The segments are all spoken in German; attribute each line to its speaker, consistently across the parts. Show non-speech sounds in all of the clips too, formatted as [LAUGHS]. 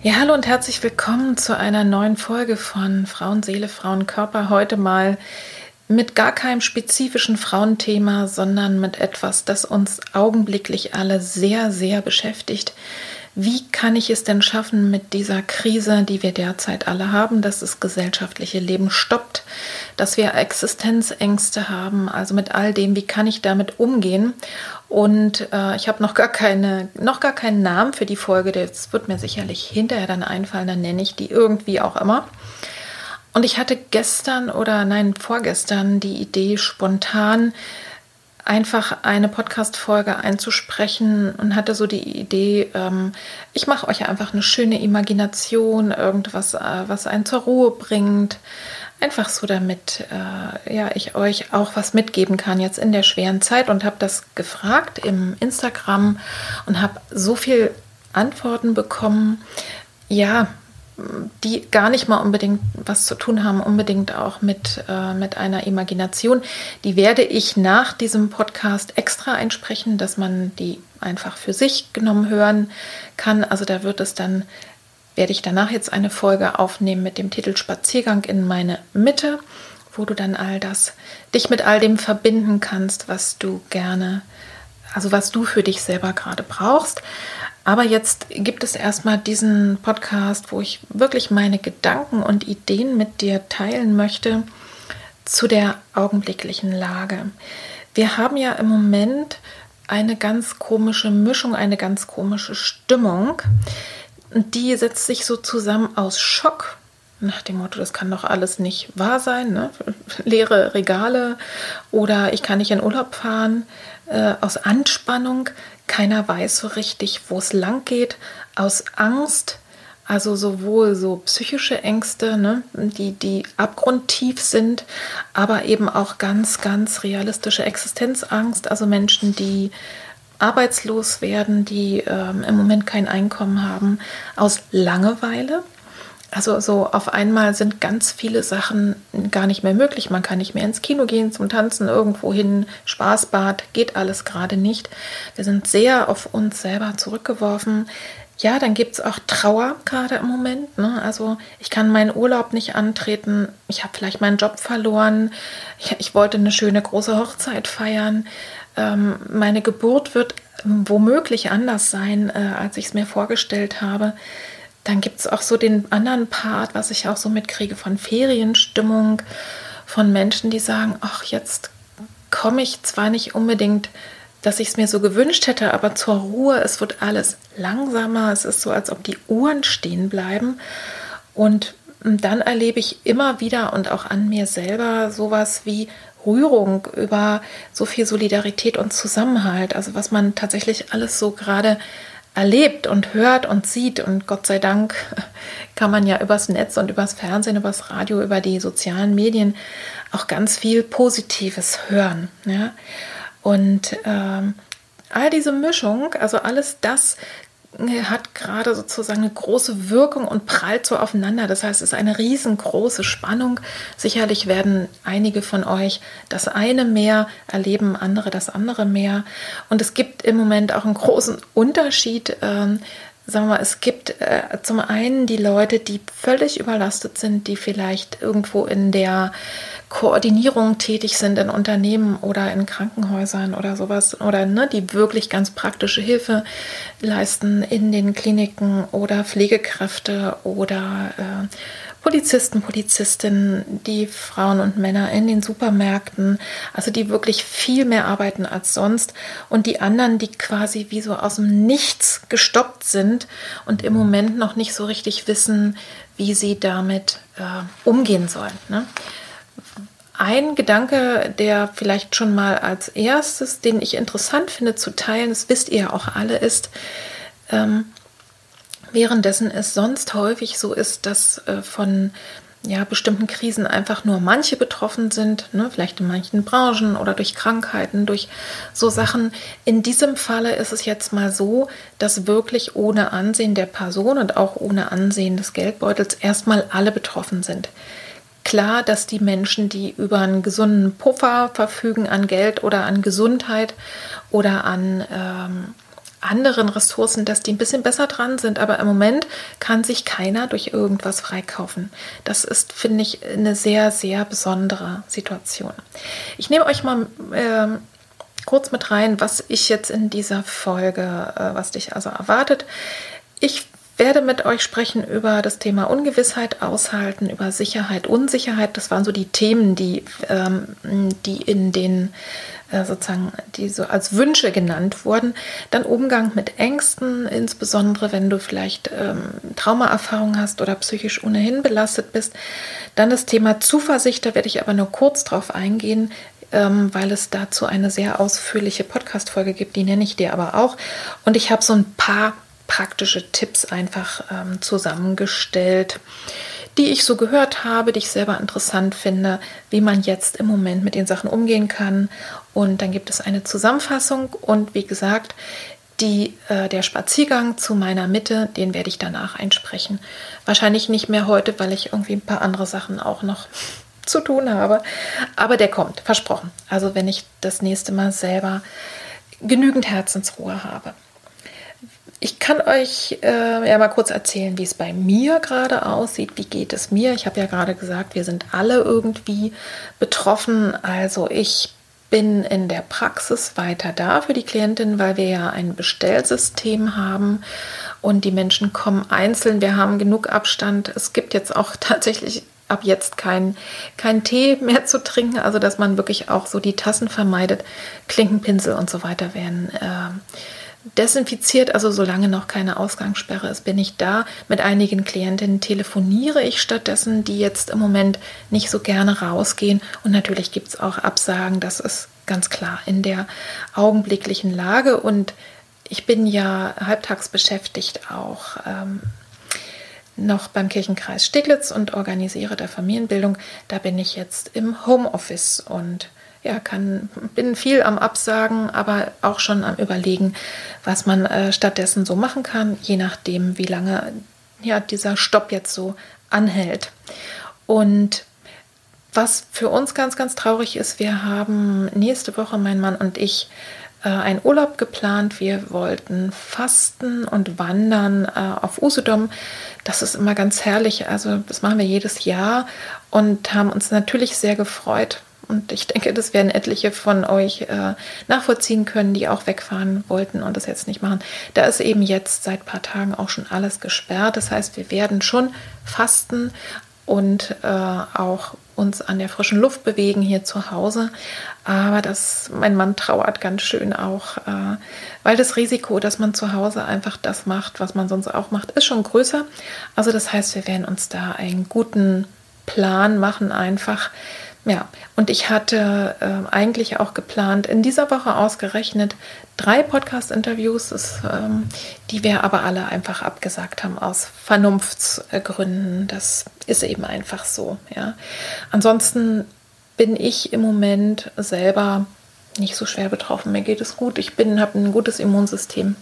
Speaker 1: Ja, hallo und herzlich willkommen zu einer neuen Folge von Frauenseele, Frauenkörper. Heute mal mit gar keinem spezifischen Frauenthema, sondern mit etwas, das uns augenblicklich alle sehr, sehr beschäftigt. Wie kann ich es denn schaffen mit dieser Krise, die wir derzeit alle haben, dass das gesellschaftliche Leben stoppt, dass wir Existenzängste haben, also mit all dem, wie kann ich damit umgehen? Und äh, ich habe noch noch gar keinen Namen für die Folge, das wird mir sicherlich hinterher dann einfallen, dann nenne ich die irgendwie auch immer. Und ich hatte gestern oder nein, vorgestern die Idee, spontan einfach eine Podcast-Folge einzusprechen und hatte so die Idee, ähm, ich mache euch einfach eine schöne Imagination, irgendwas, äh, was einen zur Ruhe bringt. Einfach so, damit äh, ja, ich euch auch was mitgeben kann jetzt in der schweren Zeit und habe das gefragt im Instagram und habe so viel Antworten bekommen. Ja, die gar nicht mal unbedingt was zu tun haben, unbedingt auch mit, äh, mit einer Imagination. Die werde ich nach diesem Podcast extra einsprechen, dass man die einfach für sich genommen hören kann. Also da wird es dann, werde ich danach jetzt eine Folge aufnehmen mit dem Titel Spaziergang in meine Mitte, wo du dann all das, dich mit all dem verbinden kannst, was du gerne, also was du für dich selber gerade brauchst. Aber jetzt gibt es erstmal diesen Podcast, wo ich wirklich meine Gedanken und Ideen mit dir teilen möchte zu der augenblicklichen Lage. Wir haben ja im Moment eine ganz komische Mischung, eine ganz komische Stimmung. Die setzt sich so zusammen aus Schock, nach dem Motto, das kann doch alles nicht wahr sein, ne? [LAUGHS] leere Regale oder ich kann nicht in Urlaub fahren, äh, aus Anspannung, keiner weiß so richtig, wo es lang geht, aus Angst, also sowohl so psychische Ängste, ne, die, die abgrundtief sind, aber eben auch ganz, ganz realistische Existenzangst, also Menschen, die arbeitslos werden, die ähm, im Moment kein Einkommen haben, aus Langeweile, also so auf einmal sind ganz viele Sachen gar nicht mehr möglich. Man kann nicht mehr ins Kino gehen, zum Tanzen, irgendwo hin, Spaßbad, geht alles gerade nicht. Wir sind sehr auf uns selber zurückgeworfen. Ja, dann gibt es auch Trauer gerade im Moment. Ne? Also ich kann meinen Urlaub nicht antreten. Ich habe vielleicht meinen Job verloren. Ich, ich, wollte eine schöne große Hochzeit feiern. Ähm, meine Geburt wird womöglich anders sein, äh, als ich es mir vorgestellt habe. Dann gibt es auch so den anderen Part, was ich auch so mitkriege von Ferienstimmung, von Menschen, die sagen, ach, jetzt komme ich zwar nicht unbedingt, dass ich es mir so gewünscht hätte, aber zur Ruhe, es wird alles langsamer, es ist so, als ob die Uhren stehen bleiben. Und dann erlebe ich immer wieder und auch an mir selber sowas wie Rührung über so viel Solidarität und Zusammenhalt, also was man tatsächlich alles so gerade erlebt und hört und sieht. Und Gott sei Dank kann man ja übers Netz und übers Fernsehen, übers Radio, über die sozialen Medien auch ganz viel Positives hören. Ja? Und ähm, all diese Mischung, also alles das hat gerade sozusagen eine große Wirkung und prallt so aufeinander. Das heißt, es ist eine riesengroße Spannung. Sicherlich werden einige von euch das eine mehr erleben, andere das andere mehr. Und es gibt im Moment auch einen großen Unterschied ähm, sagen wir mal, es gibt äh, zum einen die Leute, die völlig überlastet sind, die vielleicht irgendwo in der Koordinierung tätig sind in Unternehmen oder in Krankenhäusern oder sowas oder ne, die wirklich ganz praktische Hilfe leisten in den Kliniken oder Pflegekräfte oder äh, Polizisten, Polizistinnen, die Frauen und Männer in den Supermärkten, also die wirklich viel mehr arbeiten als sonst und die anderen, die quasi wie so aus dem Nichts gestoppt sind und im Moment noch nicht so richtig wissen, wie sie damit äh, umgehen sollen. Ne? Ein Gedanke, der vielleicht schon mal als erstes, den ich interessant finde zu teilen, das wisst ihr ja auch alle, ist, ähm, Währenddessen es sonst häufig so ist, dass äh, von ja, bestimmten Krisen einfach nur manche betroffen sind, ne, vielleicht in manchen Branchen oder durch Krankheiten, durch so Sachen. In diesem Falle ist es jetzt mal so, dass wirklich ohne Ansehen der Person und auch ohne Ansehen des Geldbeutels erstmal alle betroffen sind. Klar, dass die Menschen, die über einen gesunden Puffer verfügen an Geld oder an Gesundheit oder an ähm, anderen Ressourcen, dass die ein bisschen besser dran sind. Aber im Moment kann sich keiner durch irgendwas freikaufen. Das ist, finde ich, eine sehr, sehr besondere Situation. Ich nehme euch mal äh, kurz mit rein, was ich jetzt in dieser Folge, äh, was dich also erwartet. Ich werde mit euch sprechen über das Thema Ungewissheit aushalten, über Sicherheit, Unsicherheit. Das waren so die Themen, die, ähm, die in den äh, sozusagen, die so als Wünsche genannt wurden. Dann Umgang mit Ängsten, insbesondere wenn du vielleicht ähm, Traumaerfahrung hast oder psychisch ohnehin belastet bist. Dann das Thema Zuversicht, da werde ich aber nur kurz drauf eingehen, ähm, weil es dazu eine sehr ausführliche Podcast-Folge gibt, die nenne ich dir aber auch. Und ich habe so ein paar praktische Tipps einfach ähm, zusammengestellt, die ich so gehört habe, die ich selber interessant finde, wie man jetzt im Moment mit den Sachen umgehen kann. Und dann gibt es eine Zusammenfassung und wie gesagt, die, äh, der Spaziergang zu meiner Mitte, den werde ich danach einsprechen. Wahrscheinlich nicht mehr heute, weil ich irgendwie ein paar andere Sachen auch noch [LAUGHS] zu tun habe. Aber der kommt, versprochen. Also wenn ich das nächste Mal selber genügend Herzensruhe habe. Ich kann euch äh, ja mal kurz erzählen, wie es bei mir gerade aussieht. Wie geht es mir? Ich habe ja gerade gesagt, wir sind alle irgendwie betroffen. Also ich bin in der Praxis weiter da für die Klientin, weil wir ja ein Bestellsystem haben und die Menschen kommen einzeln. Wir haben genug Abstand. Es gibt jetzt auch [LAUGHS] tatsächlich ab jetzt kein, kein Tee mehr zu trinken, also dass man wirklich auch so die Tassen vermeidet. Klinkenpinsel und so weiter werden. Äh, desinfiziert, also solange noch keine Ausgangssperre ist, bin ich da. Mit einigen Klientinnen telefoniere ich stattdessen, die jetzt im Moment nicht so gerne rausgehen. Und natürlich gibt es auch Absagen, das ist ganz klar in der augenblicklichen Lage. Und ich bin ja halbtags beschäftigt auch. Ähm, noch beim Kirchenkreis Steglitz und organisiere der Familienbildung. Da bin ich jetzt im Homeoffice und ja, kann, bin viel am Absagen, aber auch schon am Überlegen, was man äh, stattdessen so machen kann, je nachdem, wie lange ja, dieser Stopp jetzt so anhält. Und was für uns ganz, ganz traurig ist, wir haben nächste Woche, mein Mann und ich, äh, einen Urlaub geplant. Wir wollten fasten und wandern äh, auf Usedom. Das ist immer ganz herrlich. Also das machen wir jedes Jahr und haben uns natürlich sehr gefreut, und ich denke, das werden etliche von euch äh, nachvollziehen können, die auch wegfahren wollten und das jetzt nicht machen. Da ist eben jetzt seit ein paar Tagen auch schon alles gesperrt. Das heißt, wir werden schon fasten und äh, auch uns an der frischen Luft bewegen hier zu Hause. Aber das, mein Mann trauert ganz schön auch, äh, weil das Risiko, dass man zu Hause einfach das macht, was man sonst auch macht, ist schon größer. Also das heißt, wir werden uns da einen guten Plan machen, einfach ja, und ich hatte äh, eigentlich auch geplant, in dieser Woche ausgerechnet drei Podcast-Interviews, ähm, die wir aber alle einfach abgesagt haben aus Vernunftsgründen. Das ist eben einfach so. Ja. Ansonsten bin ich im Moment selber nicht so schwer betroffen. Mir geht es gut. Ich bin, habe ein gutes Immunsystem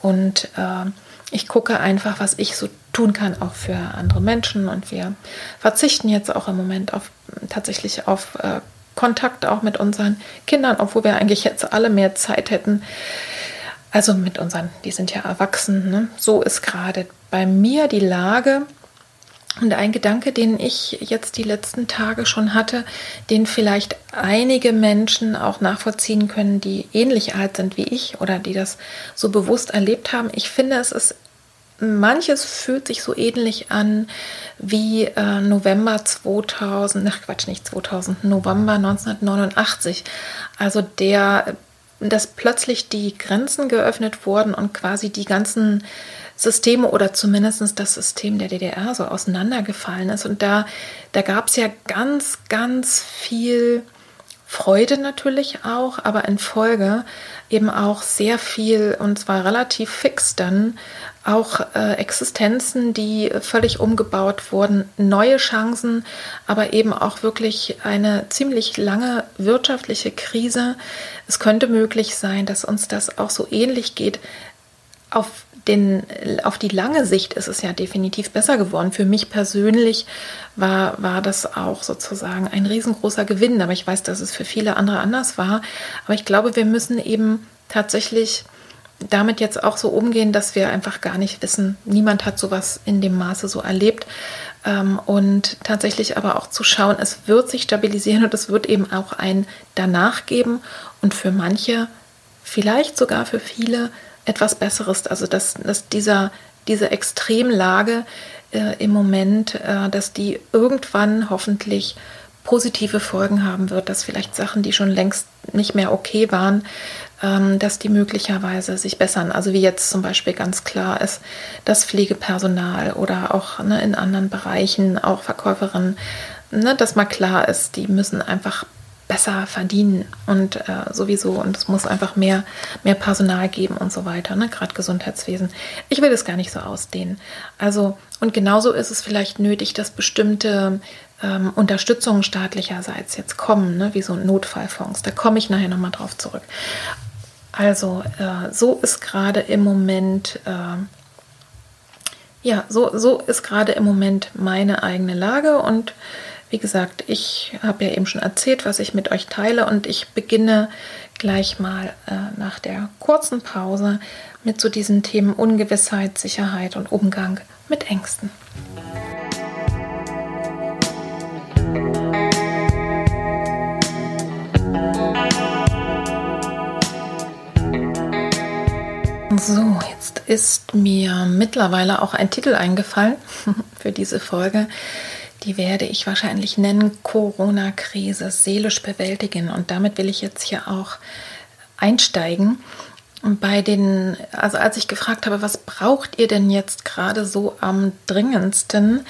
Speaker 1: und äh, ich gucke einfach, was ich so tun kann, auch für andere Menschen. Und wir verzichten jetzt auch im Moment auf tatsächlich auf äh, Kontakt auch mit unseren Kindern, obwohl wir eigentlich jetzt alle mehr Zeit hätten. Also mit unseren, die sind ja erwachsen. Ne? So ist gerade bei mir die Lage. Und ein Gedanke, den ich jetzt die letzten Tage schon hatte, den vielleicht einige Menschen auch nachvollziehen können, die ähnlich alt sind wie ich oder die das so bewusst erlebt haben. Ich finde, es ist manches fühlt sich so ähnlich an wie äh, November 2000, ach Quatsch, nicht 2000, November 1989. Also der, dass plötzlich die Grenzen geöffnet wurden und quasi die ganzen Systeme oder zumindest das System der DDR so auseinandergefallen ist. Und da, da gab es ja ganz, ganz viel Freude natürlich auch, aber in Folge eben auch sehr viel und zwar relativ fix dann auch äh, Existenzen, die völlig umgebaut wurden, neue Chancen, aber eben auch wirklich eine ziemlich lange wirtschaftliche Krise. Es könnte möglich sein, dass uns das auch so ähnlich geht. Auf, den, auf die lange Sicht ist es ja definitiv besser geworden. Für mich persönlich war, war das auch sozusagen ein riesengroßer Gewinn, aber ich weiß, dass es für viele andere anders war. Aber ich glaube, wir müssen eben tatsächlich damit jetzt auch so umgehen, dass wir einfach gar nicht wissen, niemand hat sowas in dem Maße so erlebt. Ähm, und tatsächlich aber auch zu schauen, es wird sich stabilisieren und es wird eben auch ein danach geben und für manche, vielleicht sogar für viele, etwas Besseres. Also dass, dass dieser, diese Extremlage äh, im Moment, äh, dass die irgendwann hoffentlich positive Folgen haben wird, dass vielleicht Sachen, die schon längst nicht mehr okay waren, dass die möglicherweise sich bessern. Also wie jetzt zum Beispiel ganz klar ist, dass Pflegepersonal oder auch ne, in anderen Bereichen, auch Verkäuferinnen, ne, dass mal klar ist, die müssen einfach besser verdienen und äh, sowieso und es muss einfach mehr, mehr Personal geben und so weiter, ne? gerade Gesundheitswesen. Ich will das gar nicht so ausdehnen. Also und genauso ist es vielleicht nötig, dass bestimmte ähm, Unterstützungen staatlicherseits jetzt kommen, ne? wie so Notfallfonds. Da komme ich nachher nochmal drauf zurück. Also äh, so ist gerade im Moment, äh, ja, so, so ist gerade im Moment meine eigene Lage und wie gesagt, ich habe ja eben schon erzählt, was ich mit euch teile und ich beginne gleich mal äh, nach der kurzen Pause mit so diesen Themen Ungewissheit, Sicherheit und Umgang mit Ängsten. So, jetzt ist mir mittlerweile auch ein Titel eingefallen [LAUGHS] für diese Folge. Die werde ich wahrscheinlich nennen Corona-Krise seelisch bewältigen. Und damit will ich jetzt hier auch einsteigen. Bei den, also als ich gefragt habe, was braucht ihr denn jetzt gerade so am dringendsten,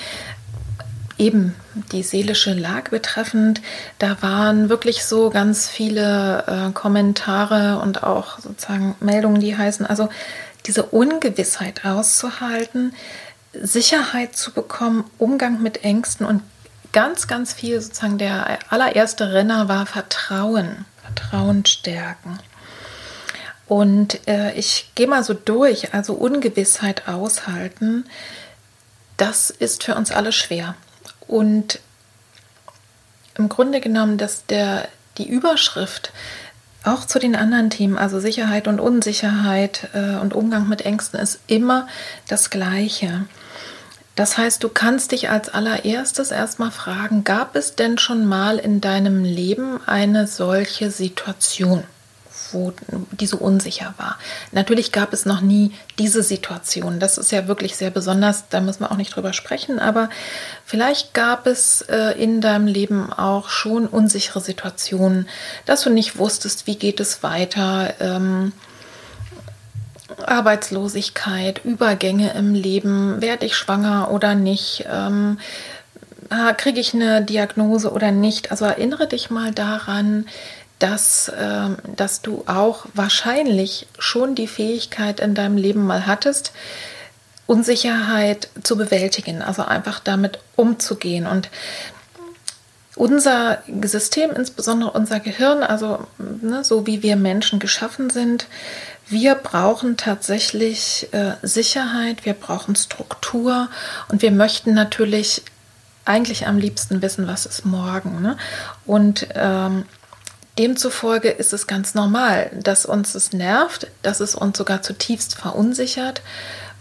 Speaker 1: eben die seelische Lage betreffend, da waren wirklich so ganz viele äh, Kommentare und auch sozusagen Meldungen, die heißen, also diese Ungewissheit auszuhalten, Sicherheit zu bekommen, Umgang mit Ängsten und ganz, ganz viel sozusagen der allererste Renner war Vertrauen, Vertrauen stärken. Und äh, ich gehe mal so durch, also Ungewissheit aushalten, das ist für uns alle schwer. Und im Grunde genommen, dass der, die Überschrift auch zu den anderen Themen, also Sicherheit und Unsicherheit äh, und Umgang mit Ängsten, ist immer das Gleiche. Das heißt, du kannst dich als allererstes erstmal fragen, gab es denn schon mal in deinem Leben eine solche Situation? Wo die so unsicher war. Natürlich gab es noch nie diese Situation. Das ist ja wirklich sehr besonders, da müssen wir auch nicht drüber sprechen, aber vielleicht gab es äh, in deinem Leben auch schon unsichere Situationen, dass du nicht wusstest, wie geht es weiter. Ähm, Arbeitslosigkeit, Übergänge im Leben, werde ich schwanger oder nicht, ähm, kriege ich eine Diagnose oder nicht. Also erinnere dich mal daran, dass, äh, dass du auch wahrscheinlich schon die Fähigkeit in deinem Leben mal hattest, Unsicherheit zu bewältigen, also einfach damit umzugehen. Und unser System, insbesondere unser Gehirn, also ne, so wie wir Menschen geschaffen sind, wir brauchen tatsächlich äh, Sicherheit, wir brauchen Struktur und wir möchten natürlich eigentlich am liebsten wissen, was ist morgen. Ne? Und ähm, Demzufolge ist es ganz normal, dass uns es nervt, dass es uns sogar zutiefst verunsichert,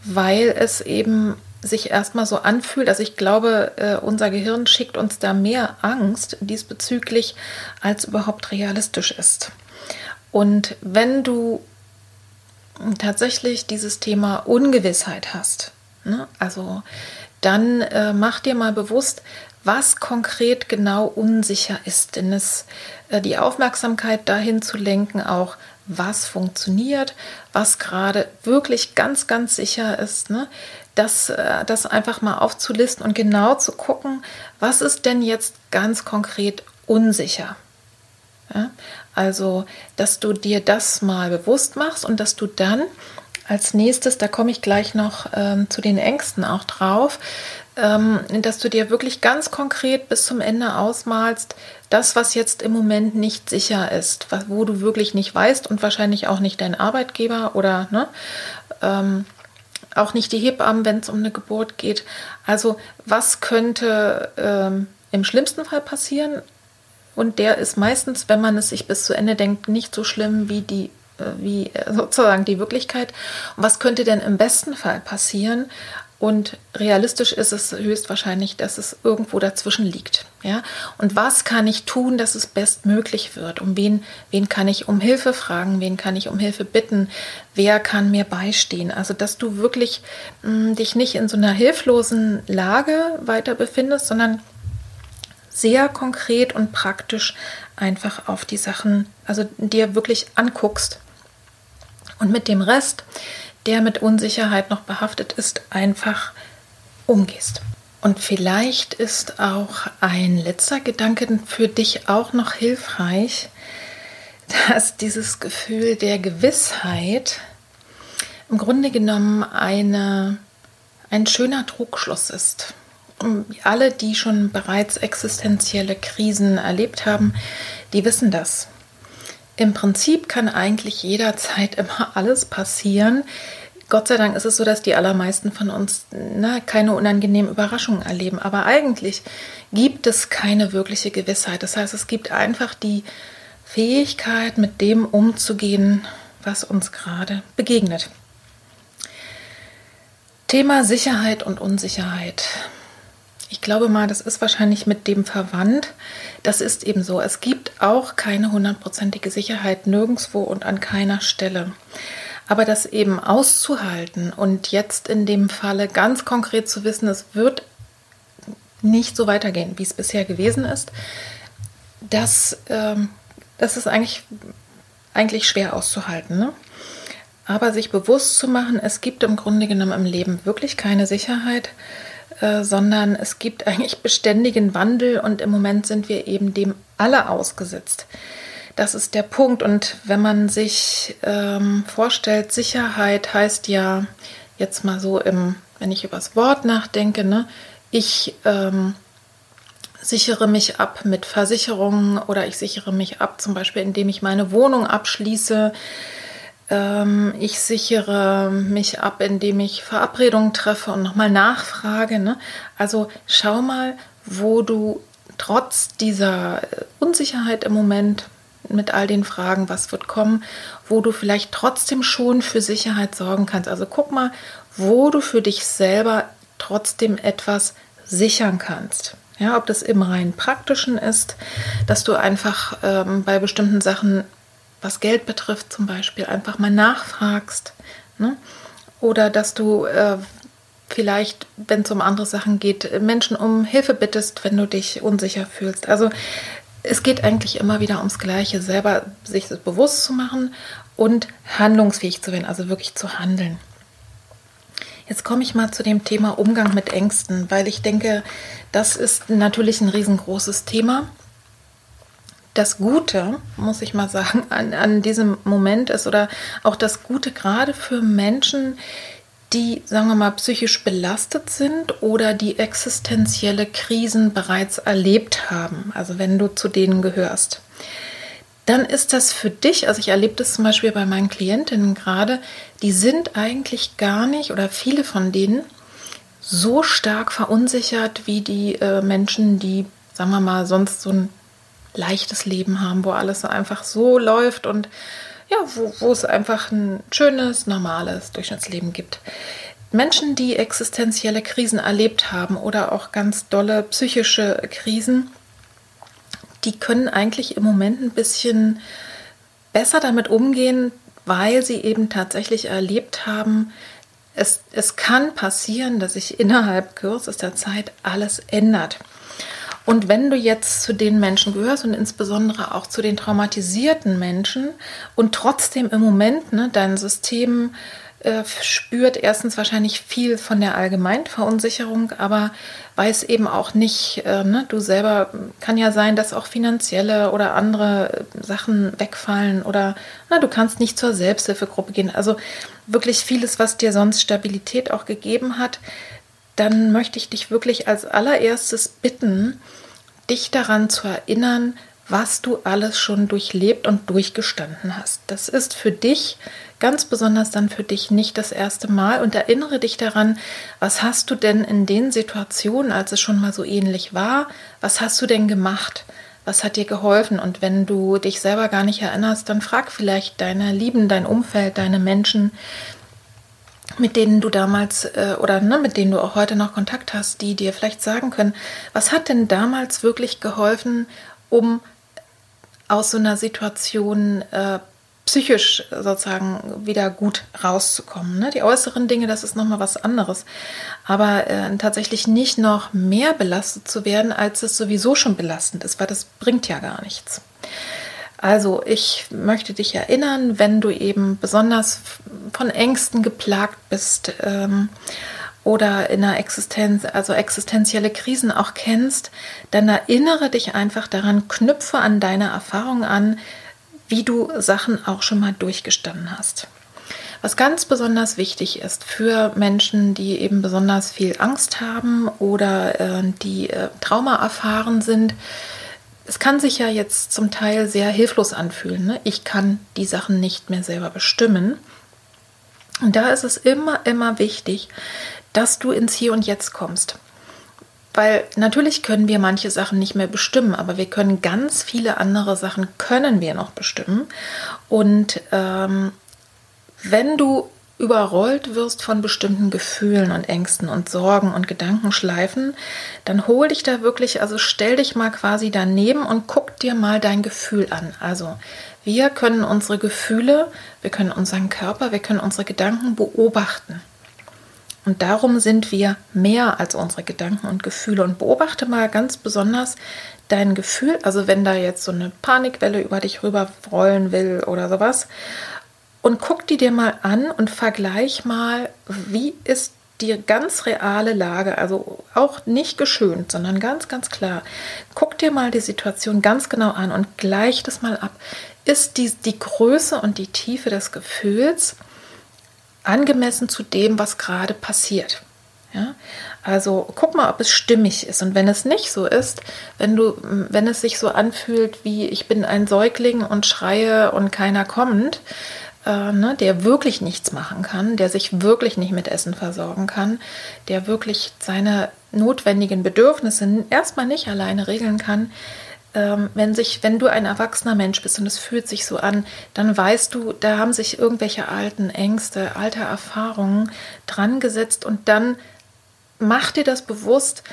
Speaker 1: weil es eben sich erstmal so anfühlt. Also ich glaube, äh, unser Gehirn schickt uns da mehr Angst diesbezüglich, als überhaupt realistisch ist. Und wenn du tatsächlich dieses Thema Ungewissheit hast, ne, also dann äh, mach dir mal bewusst, was konkret genau unsicher ist. Denn es äh, die Aufmerksamkeit dahin zu lenken, auch was funktioniert, was gerade wirklich ganz, ganz sicher ist, ne? das, äh, das einfach mal aufzulisten und genau zu gucken, was ist denn jetzt ganz konkret unsicher. Ja? Also, dass du dir das mal bewusst machst und dass du dann als nächstes, da komme ich gleich noch ähm, zu den Ängsten auch drauf, dass du dir wirklich ganz konkret bis zum Ende ausmalst, das, was jetzt im Moment nicht sicher ist, wo du wirklich nicht weißt und wahrscheinlich auch nicht dein Arbeitgeber oder ne, ähm, auch nicht die Hebammen, wenn es um eine Geburt geht. Also was könnte ähm, im schlimmsten Fall passieren? Und der ist meistens, wenn man es sich bis zu Ende denkt, nicht so schlimm wie die äh, wie sozusagen die Wirklichkeit. Was könnte denn im besten Fall passieren? Und realistisch ist es höchstwahrscheinlich, dass es irgendwo dazwischen liegt. Ja? Und was kann ich tun, dass es bestmöglich wird? Um wen, wen kann ich um Hilfe fragen? Wen kann ich um Hilfe bitten? Wer kann mir beistehen? Also, dass du wirklich mh, hm, dich nicht in so einer hilflosen Lage weiter befindest, sondern sehr konkret und praktisch einfach auf die Sachen, also dir wirklich anguckst. Und mit dem Rest, der mit Unsicherheit noch behaftet ist, einfach umgehst. Und vielleicht ist auch ein letzter Gedanke für dich auch noch hilfreich, dass dieses Gefühl der Gewissheit im Grunde genommen eine, ein schöner Trugschluss ist. Alle, die schon bereits existenzielle Krisen erlebt haben, die wissen das. Im Prinzip kann eigentlich jederzeit [LAUGHS] immer alles passieren. Gott sei Dank ist es so, dass die allermeisten von uns na, keine unangenehmen Überraschungen erleben. Aber eigentlich gibt es keine wirkliche Gewissheit. Das heißt, es gibt einfach die Fähigkeit, mit dem umzugehen, was uns gerade begegnet. Thema Sicherheit und Unsicherheit. Ich glaube mal, das ist wahrscheinlich mit dem verwandt. Das ist eben so. Es gibt auch keine hundertprozentige Sicherheit nirgendwo und an keiner Stelle. Aber das eben auszuhalten und jetzt in dem Falle ganz konkret zu wissen, es wird nicht so weitergehen, wie es bisher gewesen ist, das, ähm, das ist eigentlich, eigentlich schwer auszuhalten. Ne? Aber sich bewusst zu machen, es gibt im Grunde genommen im Leben wirklich keine Sicherheit äh, sondern es gibt eigentlich [LAUGHS] beständigen Wandel und im Moment sind wir eben dem alle ausgesetzt. Das ist der Punkt. Und wenn man sich ähm, vorstellt, Sicherheit heißt ja jetzt mal so im, wenn ich über das Wort nachdenke, ne, ich ähm, sichere mich ab mit Versicherungen oder ich sichere mich ab, zum Beispiel indem ich meine Wohnung abschließe. Ähm, ich sichere mich ab, indem ich Verabredungen treffe und nochmal nachfrage. Ne? Also schau mal, wo du trotz dieser Unsicherheit im Moment mit all den Fragen, was wird kommen, wo du vielleicht trotzdem schon für Sicherheit sorgen kannst. Also guck mal, wo du für dich selber trotzdem etwas sichern kannst. Ja, ob das im rein praktischen ist, dass du einfach ähm, bei bestimmten Sachen was Geld betrifft zum Beispiel, einfach mal nachfragst. Ne? Oder dass du äh, vielleicht, wenn es um andere Sachen geht, Menschen um Hilfe bittest, wenn du dich unsicher fühlst. Also es geht eigentlich immer wieder ums Gleiche, selber sich das bewusst zu machen und handlungsfähig zu werden, also wirklich zu handeln. Jetzt komme ich mal zu dem Thema Umgang mit Ängsten, weil ich denke, das ist natürlich ein riesengroßes Thema das Gute, muss ich mal sagen, an, an diesem Moment ist oder auch das Gute gerade für Menschen, die, sagen wir mal, psychisch belastet sind oder die existenzielle Krisen bereits erlebt haben, also wenn du zu denen gehörst, dann ist das für dich, also ich erlebe das zum Beispiel bei meinen Klientinnen gerade, die sind eigentlich gar nicht oder viele von denen so stark verunsichert wie die äh, Menschen, die, sagen wir mal, sonst so ein leichtes Leben haben, wo alles einfach so läuft und ja, wo, wo es einfach ein schönes, normales Durchschnittsleben gibt. Menschen, die existenzielle Krisen erlebt haben oder auch ganz dolle psychische Krisen, die können eigentlich im Moment ein bisschen besser damit umgehen, weil sie eben tatsächlich erlebt haben, es, es kann passieren, dass sich innerhalb kürzester Zeit alles ändert. Und wenn du jetzt zu den Menschen gehörst und insbesondere auch zu den traumatisierten Menschen und trotzdem im Moment ne, dein System äh, spürt erstens wahrscheinlich viel von der Allgemeinverunsicherung, aber weiß eben auch nicht, äh, ne, du selber kann ja sein, dass auch finanzielle oder andere Sachen wegfallen oder na, du kannst nicht zur Selbsthilfegruppe gehen. Also wirklich vieles, was dir sonst Stabilität auch gegeben hat, dann möchte ich dich wirklich als allererstes bitten, dich daran zu erinnern, was du alles schon durchlebt und durchgestanden hast. Das ist für dich ganz besonders dann für dich nicht das erste Mal und erinnere dich daran, was hast du denn in den Situationen, als es schon mal so ähnlich war, was hast du denn gemacht? Was hat dir geholfen? Und wenn du dich selber gar nicht erinnerst, dann frag vielleicht deine Lieben, dein Umfeld, deine Menschen, mit denen du damals äh, oder ne, mit denen du auch heute noch Kontakt hast, die dir vielleicht sagen können, was hat denn damals wirklich geholfen, um aus so einer Situation äh, psychisch sozusagen wieder gut rauszukommen. Ne? Die äußeren Dinge, das ist nochmal was anderes. Aber äh, tatsächlich nicht noch mehr belastet zu werden, als es sowieso schon belastend ist, weil das bringt ja gar nichts. Also ich möchte dich erinnern, wenn du eben besonders von Ängsten geplagt bist ähm, oder in einer Existenz, also existenzielle Krisen auch kennst, dann erinnere dich einfach daran, knüpfe an deine Erfahrung an, wie du Sachen auch schon mal durchgestanden hast. Was ganz besonders wichtig ist für Menschen, die eben besonders viel Angst haben oder äh, die äh, Trauma erfahren sind, es kann sich ja jetzt zum Teil sehr hilflos anfühlen. Ne? Ich kann die Sachen nicht mehr selber bestimmen. Und da ist es immer, immer wichtig, dass du ins Hier und Jetzt kommst. Weil natürlich können wir manche Sachen nicht mehr bestimmen, aber wir können ganz viele andere Sachen können wir noch bestimmen. Und ähm, wenn du überrollt wirst von bestimmten Gefühlen und Ängsten und Sorgen und Gedankenschleifen, dann hol dich da wirklich, also stell dich mal quasi daneben und guck dir mal dein Gefühl an. Also wir können unsere Gefühle, wir können unseren Körper, wir können unsere Gedanken beobachten. Und darum sind wir mehr als unsere Gedanken und Gefühle. Und beobachte mal ganz besonders dein Gefühl, also wenn da jetzt so eine Panikwelle über dich rüberrollen will oder sowas. Und guck die dir mal an und vergleich mal, wie ist die ganz reale Lage, also auch nicht geschönt, sondern ganz, ganz klar. Guck dir mal die Situation ganz genau an und gleich das mal ab. Ist die, die Größe und die Tiefe des Gefühls angemessen zu dem, was gerade passiert. Ja? Also guck mal, ob es stimmig ist. Und wenn es nicht so ist, wenn du, wenn es sich so anfühlt wie ich bin ein Säugling und schreie und keiner kommt, äh, ne, der wirklich nichts machen kann, der sich wirklich nicht mit Essen versorgen kann, der wirklich seine notwendigen Bedürfnisse erstmal nicht alleine regeln kann, ähm, wenn sich, wenn du ein erwachsener Mensch bist und es fühlt sich so an, dann weißt du, da haben sich irgendwelche alten Ängste, alte Erfahrungen dran gesetzt und dann mach dir das bewusst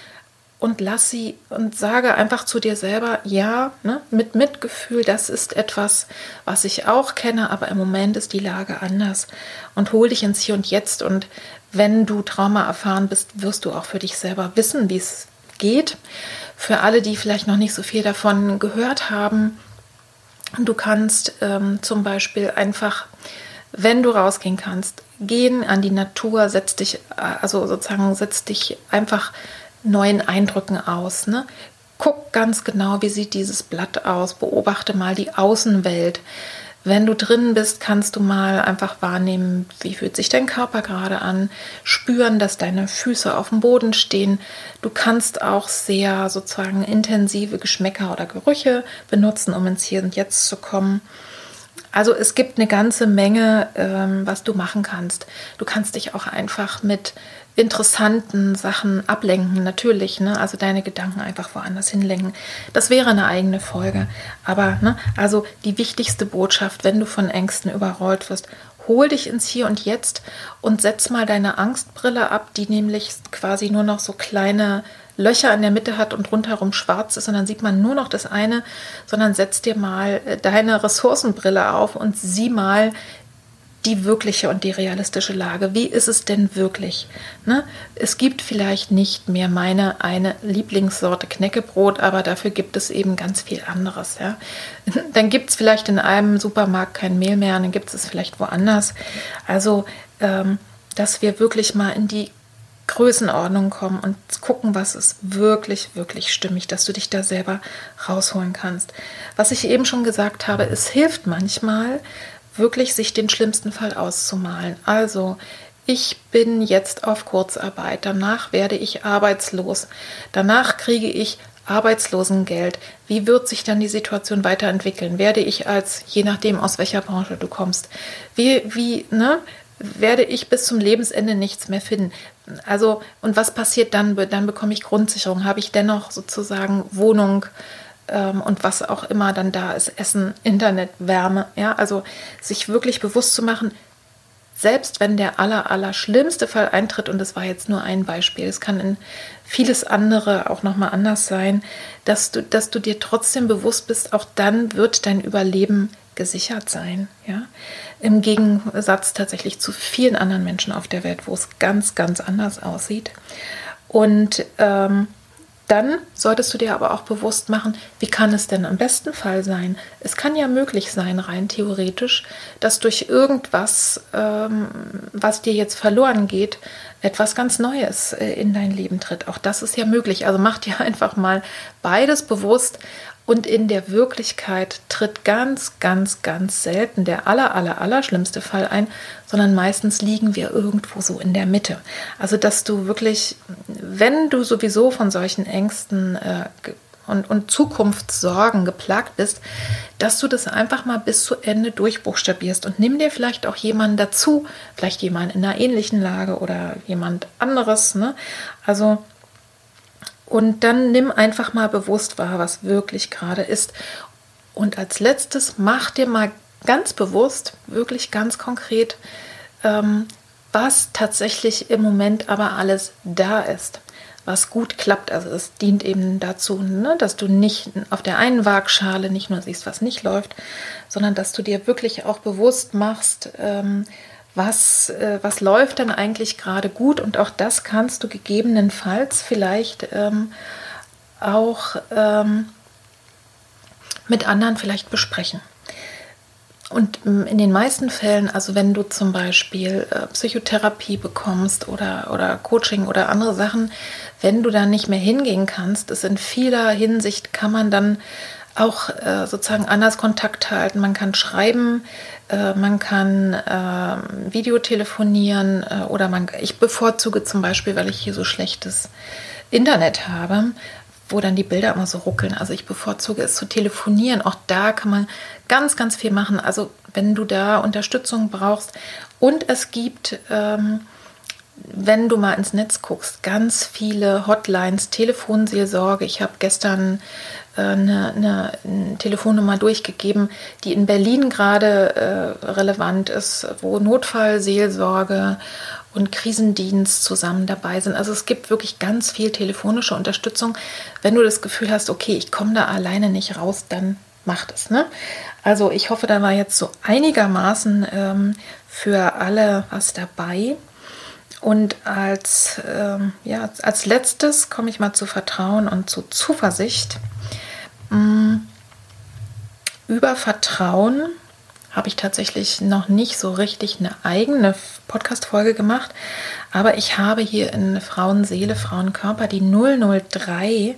Speaker 1: und lass sie und sage einfach zu dir selber, ja, ne, mit Mitgefühl, das ist etwas, was ich auch kenne, aber im Moment ist die Lage anders und hol dich ins Hier und Jetzt und wenn du Trauma erfahren bist, wirst du auch für dich selber wissen, wie es geht. Für alle, die vielleicht noch nicht so viel davon gehört haben, du kannst ähm, zum Beispiel einfach, wenn du rausgehen kannst, gehen an die Natur, setz dich, also sozusagen setz dich einfach neuen Eindrücken aus. Ne? Guck ganz genau, wie sieht dieses Blatt aus, beobachte mal die Außenwelt. Wenn du drin bist, kannst du mal einfach wahrnehmen, wie fühlt sich dein Körper gerade an, spüren, dass deine Füße auf dem Boden stehen. Du kannst auch sehr sozusagen intensive Geschmäcker oder Gerüche benutzen, um ins Hier und Jetzt zu kommen. Also es gibt eine ganze Menge, ähm, was du machen kannst. Du kannst dich auch einfach mit interessanten Sachen ablenken, natürlich, ne? Also deine Gedanken einfach woanders hinlenken. Das wäre eine eigene Folge. Aber, ne, also die wichtigste Botschaft, wenn du von Ängsten überrollt wirst, hol dich ins Hier und Jetzt und setz mal deine Angstbrille ab, die nämlich quasi nur noch so kleine Löcher in der Mitte hat und rundherum schwarz ist und dann sieht man nur noch das eine, sondern setz dir mal äh, deine Ressourcenbrille auf und sieh mal die wirkliche und die realistische Lage. Wie ist es denn wirklich? Ne? Es gibt vielleicht nicht mehr meine eine Lieblingssorte Knäckebrot, aber dafür gibt es eben ganz viel anderes. Ja? [LAUGHS] Dann gibt es vielleicht in einem Supermarkt kein Mehl mehr, dann gibt es vielleicht woanders. Also, ähm, dass wir wirklich mal in die Größenordnung kommen und gucken, was ist wirklich, wirklich stimmig, dass du dich da selber rausholen kannst. Was ich eben schon gesagt habe, es hilft manchmal, wirklich sich den schlimmsten Fall auszumalen. Also, ich bin jetzt auf Kurzarbeit, danach werde ich arbeitslos, danach kriege ich Arbeitslosengeld. Wie wird sich dann die Situation weiterentwickeln? Werde ich als, je nachdem aus welcher Branche du kommst, wie, wie, ne, werde ich bis zum Lebensende nichts mehr finden? Also, und was passiert dann? Dann bekomme ich Grundsicherung. Habe ich dennoch sozusagen Wohnung, ähm, und was auch immer dann da ist, Essen, Internet, Wärme. Ja, also sich wirklich bewusst zu machen, selbst wenn der aller, aller schlimmste Fall eintritt, und das war jetzt nur ein Beispiel, es kann in vieles andere auch nochmal anders sein, dass du, dass du dir trotzdem bewusst bist, auch dann wird dein Überleben gesichert sein. Ja? Im Gegensatz tatsächlich zu vielen anderen Menschen auf der Welt, wo es ganz, ganz anders aussieht. Und ähm, dann solltest du dir aber auch bewusst machen, wie kann es denn am besten Fall sein? Es kann ja möglich sein, rein theoretisch, dass durch irgendwas, ähm, was dir jetzt verloren geht, etwas ganz Neues äh, in dein Leben tritt. Auch das ist ja möglich. Also mach dir [LAUGHS] einfach mal beides bewusst und in der Wirklichkeit tritt ganz, ganz, ganz selten der aller, aller, aller schlimmste Fall ein, sondern meistens liegen wir irgendwo so in der Mitte. Also, dass du wirklich, wenn du sowieso von solchen Ängsten äh, und, und Zukunftssorgen geplagt bist, dass du das einfach mal bis zu Ende durchbuchstabierst und nimm dir vielleicht auch jemanden dazu, vielleicht jemand in einer ähnlichen Lage oder jemand anderes. Ne? Also und dann nimm einfach mal bewusst wahr, was wirklich gerade ist. Und als letztes mach dir mal ganz bewusst, wirklich ganz konkret, ähm, was tatsächlich im Moment aber alles da ist, was gut klappt. Also es dient eben dazu, ne, dass du nicht auf der einen Waagschale nicht nur siehst, was nicht läuft, sondern dass du dir wirklich auch bewusst machst, ähm, was, äh, was läuft denn eigentlich gerade gut und auch das kannst du gegebenenfalls vielleicht ähm, auch ähm, mit anderen vielleicht besprechen. Und in den meisten Fällen, also wenn du zum Beispiel äh, Psychotherapie bekommst oder, oder Coaching oder andere Sachen, wenn du da nicht mehr hingehen kannst, ist in vieler Hinsicht kann man dann auch äh, sozusagen anders Kontakt halten. Man kann schreiben, man kann äh, Videotelefonieren äh, oder man, ich bevorzuge zum Beispiel, weil ich hier so schlechtes Internet habe, wo dann die Bilder immer so ruckeln. Also ich bevorzuge es zu telefonieren. Auch da kann man ganz, ganz viel machen. Also wenn du da Unterstützung brauchst. Und es gibt, ähm, wenn du mal ins Netz guckst, ganz viele Hotlines, Telefonseelsorge. Ich habe gestern eine, eine, eine, Telefonnummer durchgegeben, die in Berlin gerade äh, relevant ist, wo Notfallseelsorge und Krisendienst zusammen dabei sind. Also es gibt wirklich ganz viel telefonische Unterstützung. Wenn du das Gefühl hast, okay, ich komme da alleine nicht raus, dann mach das. Ne? Also ich hoffe, da war jetzt so einigermaßen ähm, für alle was dabei. Und als, ähm, ja, als letztes komme ich mal zu Vertrauen und zu Zuversicht. Mm. Über Vertrauen habe ich tatsächlich noch nicht so richtig eine eigene Podcast-Folge gemacht, aber ich habe hier in Frauenseele, Frauenkörper die 003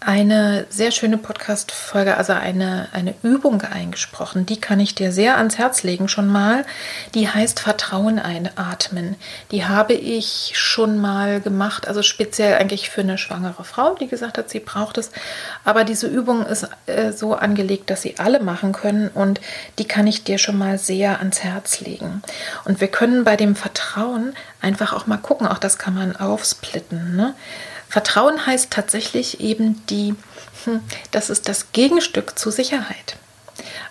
Speaker 1: eine sehr schöne Podcast-Folge, also eine, eine Übung eingesprochen. Die kann ich dir sehr ans Herz legen schon mal. Die heißt Vertrauen einatmen. Die habe ich schon mal gemacht, also speziell eigentlich für eine schwangere Frau, die gesagt hat, sie braucht es. Aber diese Übung ist äh, so angelegt, dass sie alle machen können und die kann ich dir schon mal sehr ans Herz legen. Und wir können bei dem Vertrauen einfach auch mal gucken, auch das kann man aufsplitten. Ne? Vertrauen heißt tatsächlich eben die, hm, das ist das Gegenstück zu Sicherheit.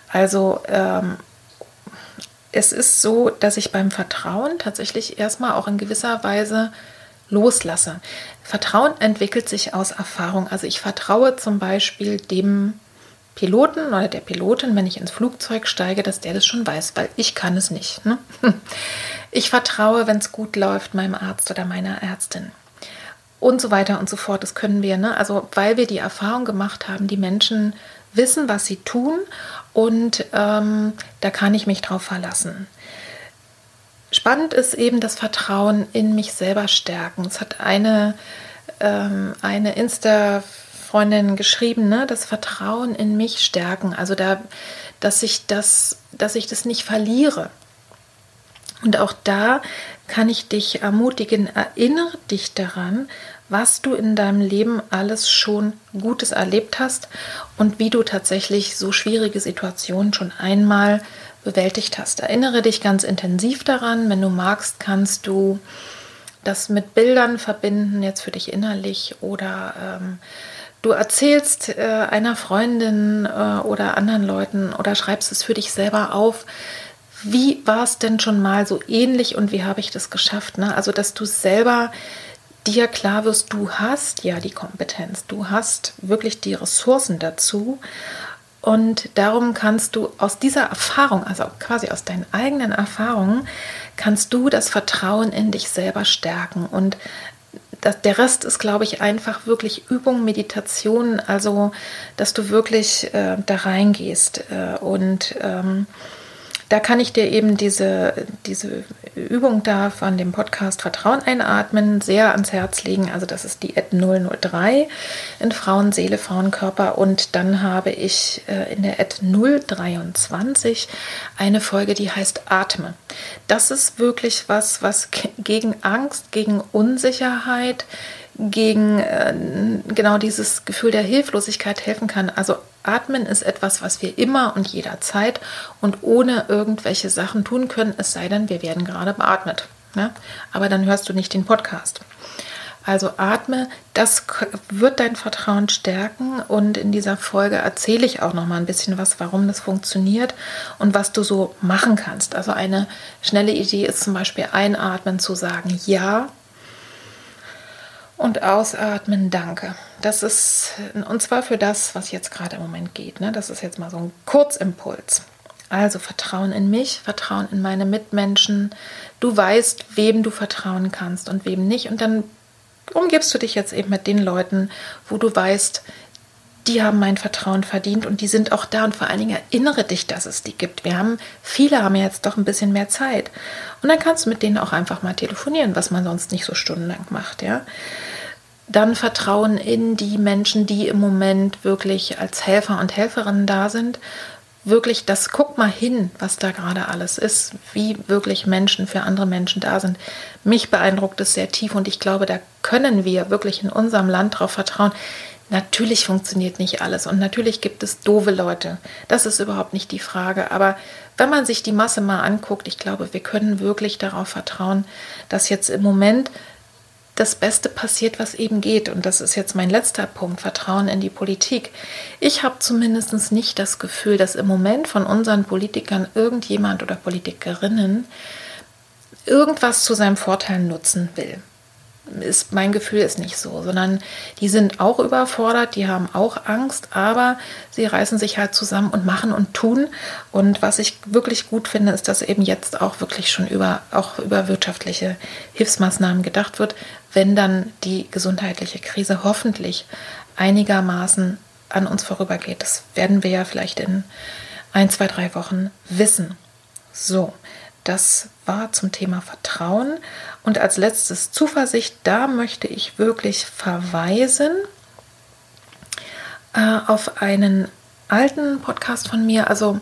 Speaker 1: Also ähm, es ist so, dass ich beim Vertrauen tatsächlich erstmal auch in gewisser Weise loslasse. Vertrauen entwickelt sich aus Erfahrung. Also ich vertraue zum Beispiel dem Piloten oder der Pilotin, wenn ich ins Flugzeug steige, dass der das schon weiß, weil ich kann es nicht. Ne? [LAUGHS] Ich vertraue, wenn es gut läuft, meinem Arzt oder meiner Ärztin und so weiter und so fort. Das können wir, ne? Also weil wir die Erfahrung gemacht haben, die Menschen wissen, was sie tun und ähm, da kann ich mich drauf verlassen. Spannend ist eben das Vertrauen in mich selber stärken. Es hat eine, ähm, eine Insta-Freundin geschrieben, ne? das Vertrauen in mich stärken. Also da, dass ich das, dass ich das nicht verliere. Und auch da kann ich dich ermutigen, erinnere dich daran, was du in deinem Leben alles schon Gutes erlebt hast und wie du tatsächlich so schwierige Situationen schon einmal bewältigt hast. Erinnere dich ganz intensiv daran. Wenn du magst, kannst du das mit Bildern verbinden, jetzt für dich innerlich oder ähm, du erzählst äh, einer Freundin äh, oder anderen Leuten oder schreibst es für dich selber auf wie war es denn schon mal so ähnlich und wie habe ich das geschafft? Ne? Also, dass du selber dir klar wirst, du hast ja die Kompetenz, du hast wirklich die Ressourcen dazu. Und darum kannst du aus dieser Erfahrung, also quasi aus deinen eigenen Erfahrungen, kannst du das Vertrauen in dich selber stärken. Und das, der Rest ist, glaube ich, einfach wirklich Übung, Meditation, also dass du wirklich äh, da reingehst äh, und ähm, da kann ich dir eben diese, diese Übung da von dem Podcast Vertrauen einatmen sehr ans Herz legen. Also das ist die Ad 003 in Frauen, Seele, Frauenkörper. Und dann habe ich äh, in der Ad 023 eine Folge, die heißt Atme. Das ist wirklich was, was gegen Angst, gegen Unsicherheit, gegen äh, genau dieses Gefühl der Hilflosigkeit helfen kann. Also Atmen ist etwas, was wir immer und jederzeit und ohne irgendwelche Sachen tun können, es sei denn, wir werden gerade beatmet. Ne? Aber dann hörst du nicht den Podcast. Also atme, das wird dein Vertrauen stärken und in dieser Folge erzähle ich auch noch mal ein bisschen was, warum das funktioniert und was du so machen kannst. Also eine schnelle Idee ist zum Beispiel einatmen zu sagen, ja, und ausatmen, danke. Das ist, und zwar für das, was jetzt gerade im Moment geht. Ne? Das ist jetzt mal so ein Kurzimpuls. Also Vertrauen in mich, Vertrauen in meine Mitmenschen. Du weißt, wem du vertrauen kannst und wem nicht. Und dann umgibst du dich jetzt eben mit den Leuten, wo du weißt, die haben mein Vertrauen verdient und die sind auch da und vor allen Dingen erinnere dich, dass es die gibt. Wir haben, viele haben jetzt doch ein bisschen mehr Zeit und dann kannst du mit denen auch einfach mal telefonieren, was man sonst nicht so stundenlang macht, ja. Dann Vertrauen in die Menschen, die im Moment wirklich als Helfer und Helferinnen da sind. Wirklich das, guck mal hin, was da gerade alles ist, wie wirklich Menschen für andere Menschen da sind. Mich beeindruckt es sehr tief und ich glaube, da können wir wirklich in unserem Land darauf vertrauen. Natürlich funktioniert nicht alles und natürlich gibt es doofe Leute. Das ist überhaupt nicht die Frage. Aber wenn man sich die Masse mal anguckt, ich glaube, wir können wirklich darauf vertrauen, dass jetzt im Moment das Beste passiert, was eben geht. Und das ist jetzt mein letzter Punkt, Vertrauen in die Politik. Ich habe zumindest nicht das Gefühl, dass im Moment von unseren Politikern irgendjemand oder Politikerinnen irgendwas zu seinem Vorteil nutzen will ist mein Gefühl ist nicht so, sondern die sind auch überfordert, die haben auch Angst, aber sie reißen sich halt zusammen und machen und tun. Und was ich wirklich gut finde, ist, dass eben jetzt auch wirklich schon über auch über wirtschaftliche Hilfsmaßnahmen gedacht wird, wenn dann die gesundheitliche Krise hoffentlich einigermaßen an uns vorübergeht. Das werden wir ja vielleicht in ein, zwei, drei Wochen wissen. So, das war zum Thema Vertrauen. Und als letztes Zuversicht, da möchte ich wirklich verweisen äh, auf einen alten Podcast von mir. Also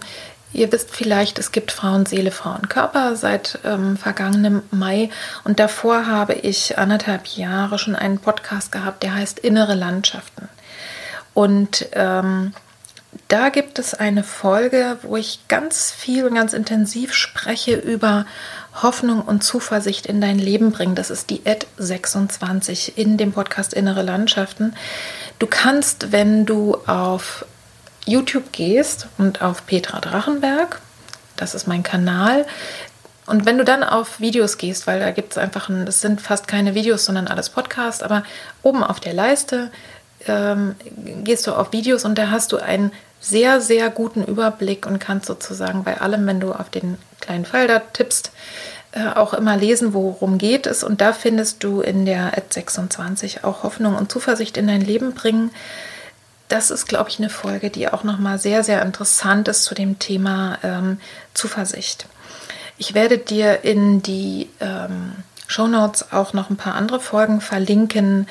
Speaker 1: ihr wisst vielleicht, es gibt Frauen, Seele, Frauen, Körper seit ähm, vergangenem Mai. Und davor habe ich anderthalb Jahre schon einen Podcast gehabt, der heißt Innere Landschaften. Und ähm, da gibt es eine Folge, wo ich ganz viel und ganz intensiv spreche über Hoffnung und Zuversicht in dein Leben bringen. Das ist die Ad 26 in dem Podcast Innere Landschaften. Du kannst, wenn du auf YouTube gehst und auf Petra Drachenberg, das ist mein Kanal, und wenn du dann auf Videos gehst, weil da gibt es einfach, ein, das sind fast keine Videos, sondern alles Podcast, aber oben auf der Leiste ähm, gehst du auf Videos und da hast du einen sehr, sehr guten Überblick und kannst sozusagen bei allem, wenn du auf den kleinen Pfeil da tippst, äh, auch immer lesen, worum geht es. Und da findest du in der Ad 26 auch Hoffnung und Zuversicht in dein Leben bringen. Das ist, glaube ich, eine Folge, die auch nochmal sehr, sehr interessant ist zu dem Thema ähm, Zuversicht. Ich werde dir in die ähm, Show Notes auch noch ein paar andere Folgen verlinken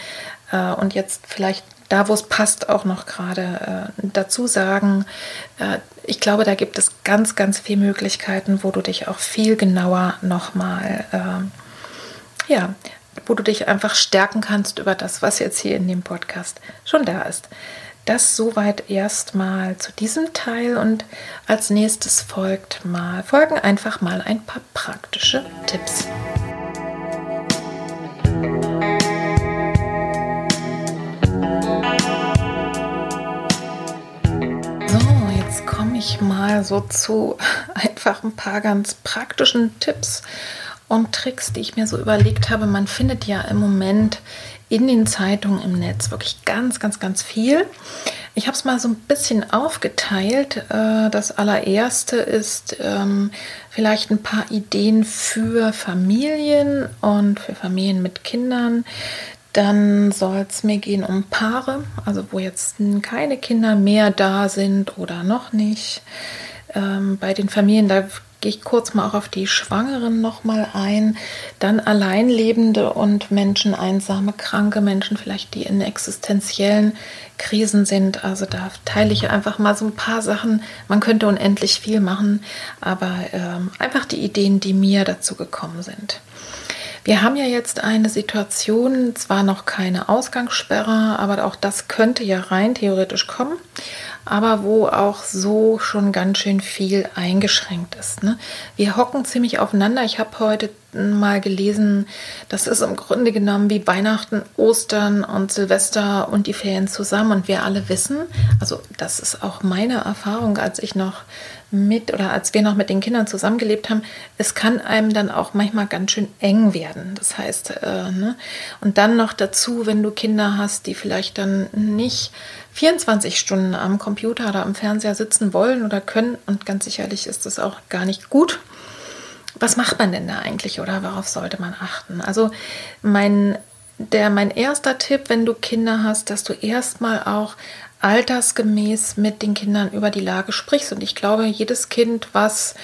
Speaker 1: äh, und jetzt vielleicht da, wo es passt, auch noch gerade äh, dazu sagen. Äh, ich glaube, da gibt es ganz, ganz viele Möglichkeiten, wo du dich auch viel genauer nochmal, äh, ja, wo du dich einfach stärken kannst über das, was jetzt hier in dem Podcast schon da ist. Das soweit erstmal zu diesem Teil und als nächstes folgt mal, folgen einfach mal ein paar praktische Tipps. Ich mal so zu [LAUGHS] einfach ein paar ganz praktischen Tipps und Tricks, die ich mir so überlegt habe. Man findet ja im Moment in den Zeitungen im Netz wirklich ganz, ganz, ganz viel. Ich habe es mal so ein bisschen aufgeteilt. Äh, das allererste ist ähm, vielleicht ein paar Ideen für Familien und für Familien mit Kindern. Dann soll es mir gehen um Paare, also wo jetzt keine Kinder mehr da sind oder noch nicht. Ähm, bei den Familien, da gehe ich kurz mal auch auf die Schwangeren nochmal ein. Dann Alleinlebende und Menschen, einsame, kranke Menschen, vielleicht die in existenziellen Krisen sind. Also da teile ich einfach mal so ein paar Sachen. Man könnte unendlich viel machen, aber ähm, einfach die Ideen, die mir dazu gekommen sind. Wir haben ja jetzt eine Situation, zwar noch keine Ausgangssperre, aber auch das könnte ja rein theoretisch kommen, aber wo auch so schon ganz schön viel eingeschränkt ist. Ne? Wir hocken ziemlich aufeinander. Ich habe heute mal gelesen, das ist im Grunde genommen wie Weihnachten, Ostern und Silvester und die Ferien zusammen. Und wir alle wissen, also das ist auch meine Erfahrung, als ich noch mit oder als wir noch mit den Kindern zusammengelebt haben, es kann einem dann auch manchmal ganz schön eng werden. Das heißt, äh, ne? und dann noch dazu, wenn du Kinder hast, die vielleicht dann nicht 24 Stunden am Computer oder am Fernseher sitzen wollen oder können, und ganz sicherlich ist das auch gar nicht gut. Was macht man denn da eigentlich oder worauf sollte man achten? Also mein der mein erster Tipp, wenn du Kinder hast, dass du erstmal auch altersgemäß mit den Kindern über die Lage sprichst. Und ich glaube, jedes Kind, was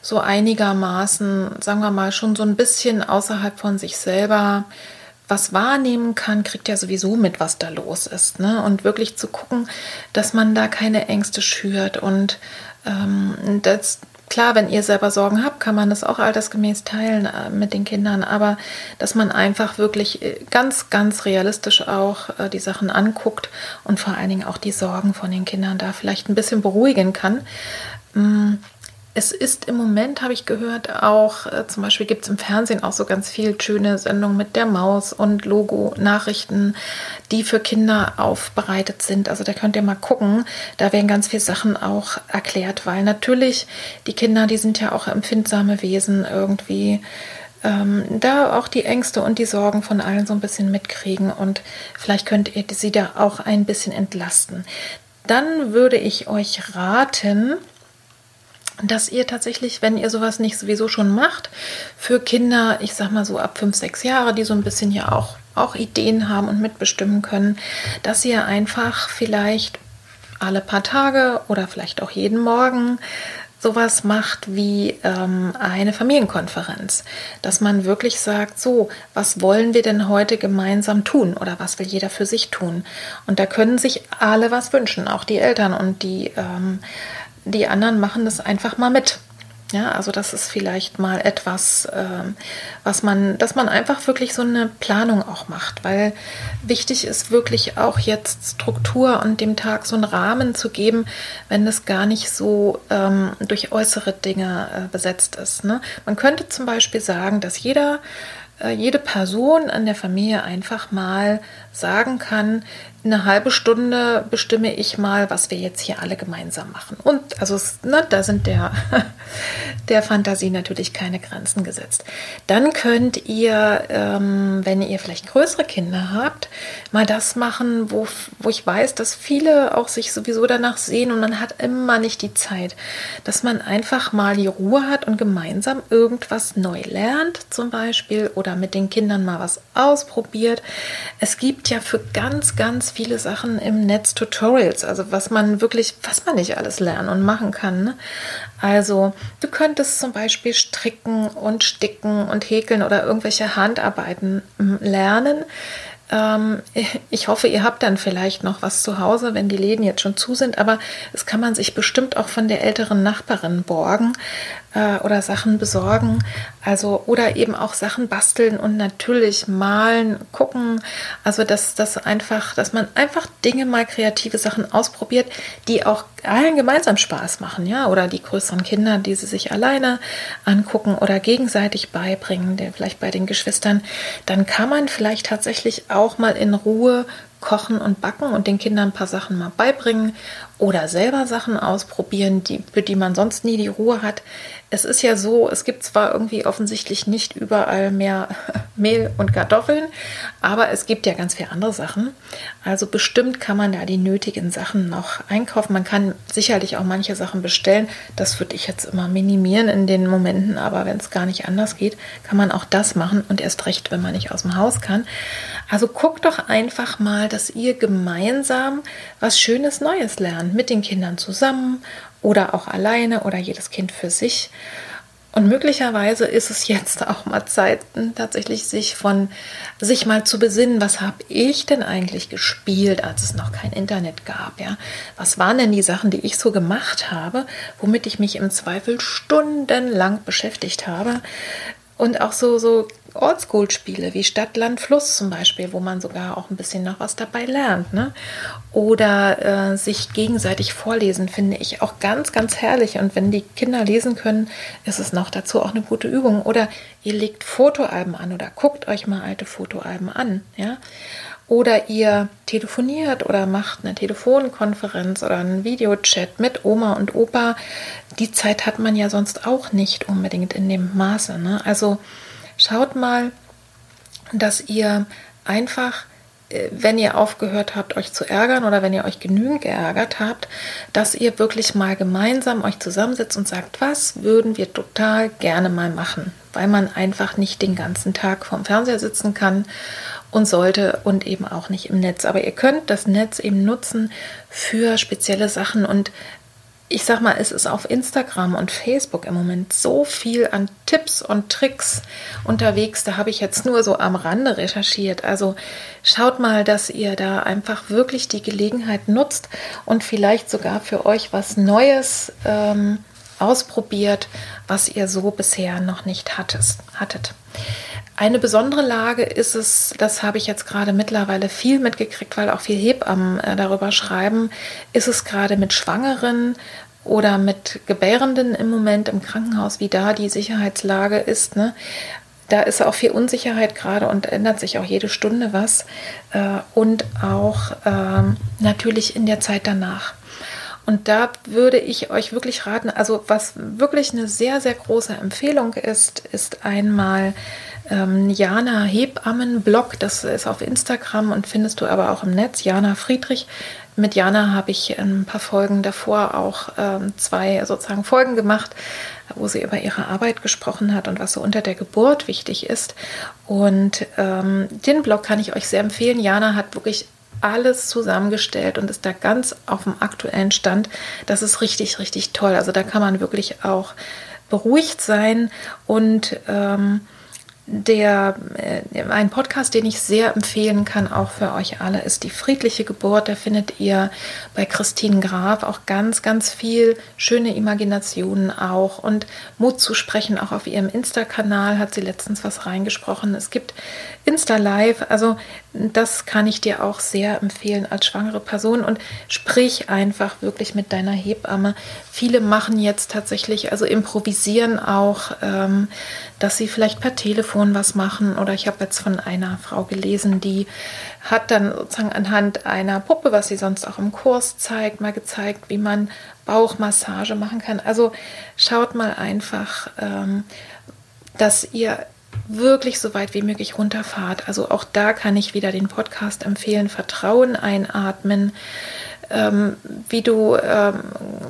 Speaker 1: so einigermaßen, sagen wir mal, schon so ein bisschen außerhalb von sich selber was wahrnehmen kann, kriegt ja sowieso mit, was da los ist. Ne? Und wirklich zu gucken, dass man da keine Ängste schürt und ähm, das, Klar, wenn ihr selber Sorgen habt, kann man das auch altersgemäß teilen äh, mit den Kindern, aber dass man einfach wirklich äh, ganz, ganz realistisch auch äh, die Sachen anguckt und vor allen Dingen auch die Sorgen von den Kindern da vielleicht ein bisschen beruhigen kann. Es ist im Moment, habe ich gehört, auch äh, zum Beispiel gibt es im Fernsehen auch so ganz viel schöne Sendungen mit der Maus und Logo-Nachrichten, die für Kinder aufbereitet sind. Also da könnt ihr mal gucken. Da werden ganz viele Sachen auch erklärt, weil natürlich die Kinder, die sind ja auch empfindsame Wesen irgendwie. Ähm, da auch die Ängste und die Sorgen von allen so ein bisschen mitkriegen und vielleicht könnt ihr sie da auch ein bisschen entlasten. Dann würde ich euch raten, dass ihr tatsächlich, wenn ihr sowas nicht sowieso schon macht, für Kinder, ich sag mal so ab fünf, sechs Jahre, die so ein bisschen ja auch, auch Ideen haben und mitbestimmen können, dass ihr einfach vielleicht alle paar Tage oder vielleicht auch jeden Morgen sowas macht wie ähm, eine Familienkonferenz, dass man wirklich sagt, so, was wollen wir denn heute gemeinsam tun oder was will jeder für sich tun? Und da können sich alle was wünschen, auch die Eltern und die, ähm, die anderen machen das einfach mal mit. Ja, also das ist vielleicht mal etwas, ähm, was man, dass man einfach wirklich so eine Planung auch macht, weil wichtig ist wirklich auch jetzt Struktur und dem Tag so einen Rahmen zu geben, wenn das gar nicht so ähm, durch äußere Dinge äh, besetzt ist. Ne? Man könnte zum Beispiel sagen, dass jeder äh, jede Person an der Familie einfach mal sagen kann, eine halbe Stunde bestimme ich mal, was wir jetzt hier alle gemeinsam machen. Und also ne, da sind der, [LAUGHS] der Fantasie natürlich keine Grenzen gesetzt. Dann könnt ihr, ähm, wenn ihr vielleicht größere Kinder habt, mal das machen, wo, wo ich weiß, dass viele auch sich sowieso danach sehen und man hat immer nicht die Zeit, dass man einfach mal die Ruhe hat und gemeinsam irgendwas neu lernt zum Beispiel oder mit den Kindern mal was ausprobiert. Es gibt ja für ganz, ganz viele Sachen im Netz Tutorials, also was man wirklich, was man nicht alles lernen und machen kann. Ne? Also du könntest zum Beispiel stricken und sticken und häkeln oder irgendwelche Handarbeiten hm, lernen. Ähm, [LAUGHS] ich hoffe, ihr habt dann vielleicht noch was zu Hause, wenn die Läden jetzt schon zu sind, aber das kann man sich bestimmt auch von der älteren Nachbarin borgen äh, oder Sachen besorgen. Also, oder eben auch Sachen basteln und natürlich malen, gucken. Also, dass das einfach, dass man einfach Dinge mal kreative Sachen ausprobiert, die auch allen gemeinsam Spaß machen, ja, oder die größeren Kinder, die sie sich alleine angucken oder gegenseitig beibringen, der vielleicht bei den Geschwistern, dann kann man vielleicht tatsächlich auch mal in Ruhe kochen und backen und den Kindern ein paar Sachen mal beibringen oder selber Sachen ausprobieren, die, für die man sonst nie die Ruhe hat. Es ist ja so, es gibt zwar irgendwie offensichtlich nicht überall mehr [LAUGHS] Mehl und Kartoffeln, aber es gibt ja ganz viele andere Sachen. Also bestimmt kann man da die nötigen Sachen noch einkaufen. Man kann sicherlich auch manche Sachen bestellen. Das würde ich jetzt immer minimieren in den Momenten, aber wenn es gar nicht anders geht, kann man auch das machen und erst recht, wenn man nicht aus dem Haus kann. Also guckt doch einfach mal, dass ihr gemeinsam was Schönes Neues lernt, mit den Kindern zusammen oder auch alleine oder jedes Kind für sich. Und möglicherweise ist es jetzt auch mal Zeit, tatsächlich sich von sich mal zu besinnen, was habe ich denn eigentlich gespielt, als es noch kein Internet gab, ja? Was waren denn die Sachen, die ich so gemacht habe, womit ich mich im Zweifel stundenlang beschäftigt habe? Und auch so, so Oldschool-Spiele wie Stadt, Land, Fluss zum Beispiel, wo man sogar auch ein bisschen noch was dabei lernt. Ne? Oder äh, sich gegenseitig vorlesen, finde ich auch ganz, ganz herrlich. Und wenn die Kinder lesen können, ist es noch dazu auch eine gute Übung. Oder ihr legt Fotoalben an oder guckt euch mal alte Fotoalben an. Ja? Oder ihr telefoniert oder macht eine Telefonkonferenz oder einen Videochat mit Oma und Opa. Die Zeit hat man ja sonst auch nicht unbedingt in dem Maße. Ne? Also Schaut mal, dass ihr einfach, äh, wenn ihr aufgehört habt, euch zu ärgern oder wenn ihr euch genügend geärgert habt, dass ihr wirklich mal gemeinsam euch zusammensetzt und sagt, was würden wir total gerne mal machen, weil man einfach nicht den ganzen Tag vorm Fernseher sitzen kann und sollte und eben auch nicht im Netz. Aber ihr könnt das Netz eben nutzen für spezielle Sachen und ich sag mal, es ist auf Instagram und Facebook im Moment so viel an Tipps und Tricks unterwegs. Da habe ich jetzt nur so am Rande recherchiert. Also schaut mal, dass ihr da einfach wirklich die Gelegenheit nutzt und vielleicht sogar für euch was Neues ähm, ausprobiert, was ihr so bisher noch nicht hattet. hattet. Eine besondere Lage ist es, das habe ich jetzt gerade mittlerweile viel mitgekriegt, weil auch viel Hebammen äh, darüber schreiben, ist es gerade mit Schwangeren oder mit Gebärenden im Moment im Krankenhaus, wie da die Sicherheitslage ist. Ne? Da ist auch viel Unsicherheit gerade und ändert sich auch jede Stunde was. Äh, und auch ähm, natürlich in der Zeit danach. Und da würde ich euch wirklich raten, also was wirklich eine sehr, sehr große Empfehlung ist, ist einmal ähm, Jana Hebammen Blog, das ist auf Instagram und findest du aber auch im Netz, Jana Friedrich. Mit Jana habe ich ein paar Folgen davor auch ähm, zwei sozusagen Folgen gemacht, wo sie über ihre Arbeit gesprochen hat und was so unter der Geburt wichtig ist. Und ähm, den Blog kann ich euch sehr empfehlen. Jana hat wirklich alles zusammengestellt und ist da ganz auf dem aktuellen Stand. Das ist richtig, richtig toll. Also da kann man wirklich auch beruhigt sein und ähm, der, äh, ein Podcast, den ich sehr empfehlen kann, auch für euch alle, ist die friedliche Geburt. Da findet ihr bei Christine Graf auch ganz, ganz viel schöne Imaginationen auch und Mut zu sprechen. Auch auf ihrem Insta-Kanal hat sie letztens was reingesprochen. Es gibt Insta Live, also das kann ich dir auch sehr empfehlen als schwangere Person und sprich einfach wirklich mit deiner Hebamme. Viele machen jetzt tatsächlich, also improvisieren auch, ähm, dass sie vielleicht per Telefon was machen. Oder ich habe jetzt von einer Frau gelesen, die hat dann sozusagen anhand einer Puppe, was sie sonst auch im Kurs zeigt, mal gezeigt, wie man Bauchmassage machen kann. Also schaut mal einfach, ähm, dass ihr wirklich so weit wie möglich runterfahrt. Also auch da kann ich wieder den Podcast empfehlen. Vertrauen einatmen, ähm, wie du ähm,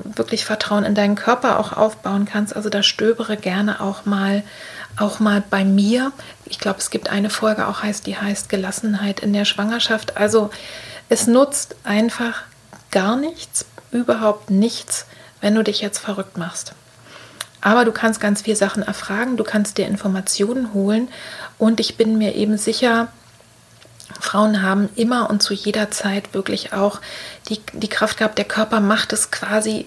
Speaker 1: wirklich Vertrauen in deinen Körper auch aufbauen kannst. Also da stöbere gerne auch mal, auch mal bei mir. Ich glaube, es gibt eine Folge auch heißt, die heißt Gelassenheit in der Schwangerschaft. Also es nutzt einfach gar nichts, überhaupt nichts, wenn du dich jetzt verrückt machst. Aber du kannst ganz viele Sachen erfragen, du kannst dir Informationen holen und ich bin mir eben sicher, Frauen haben immer und zu jeder Zeit wirklich auch die, die Kraft gehabt, der Körper macht es quasi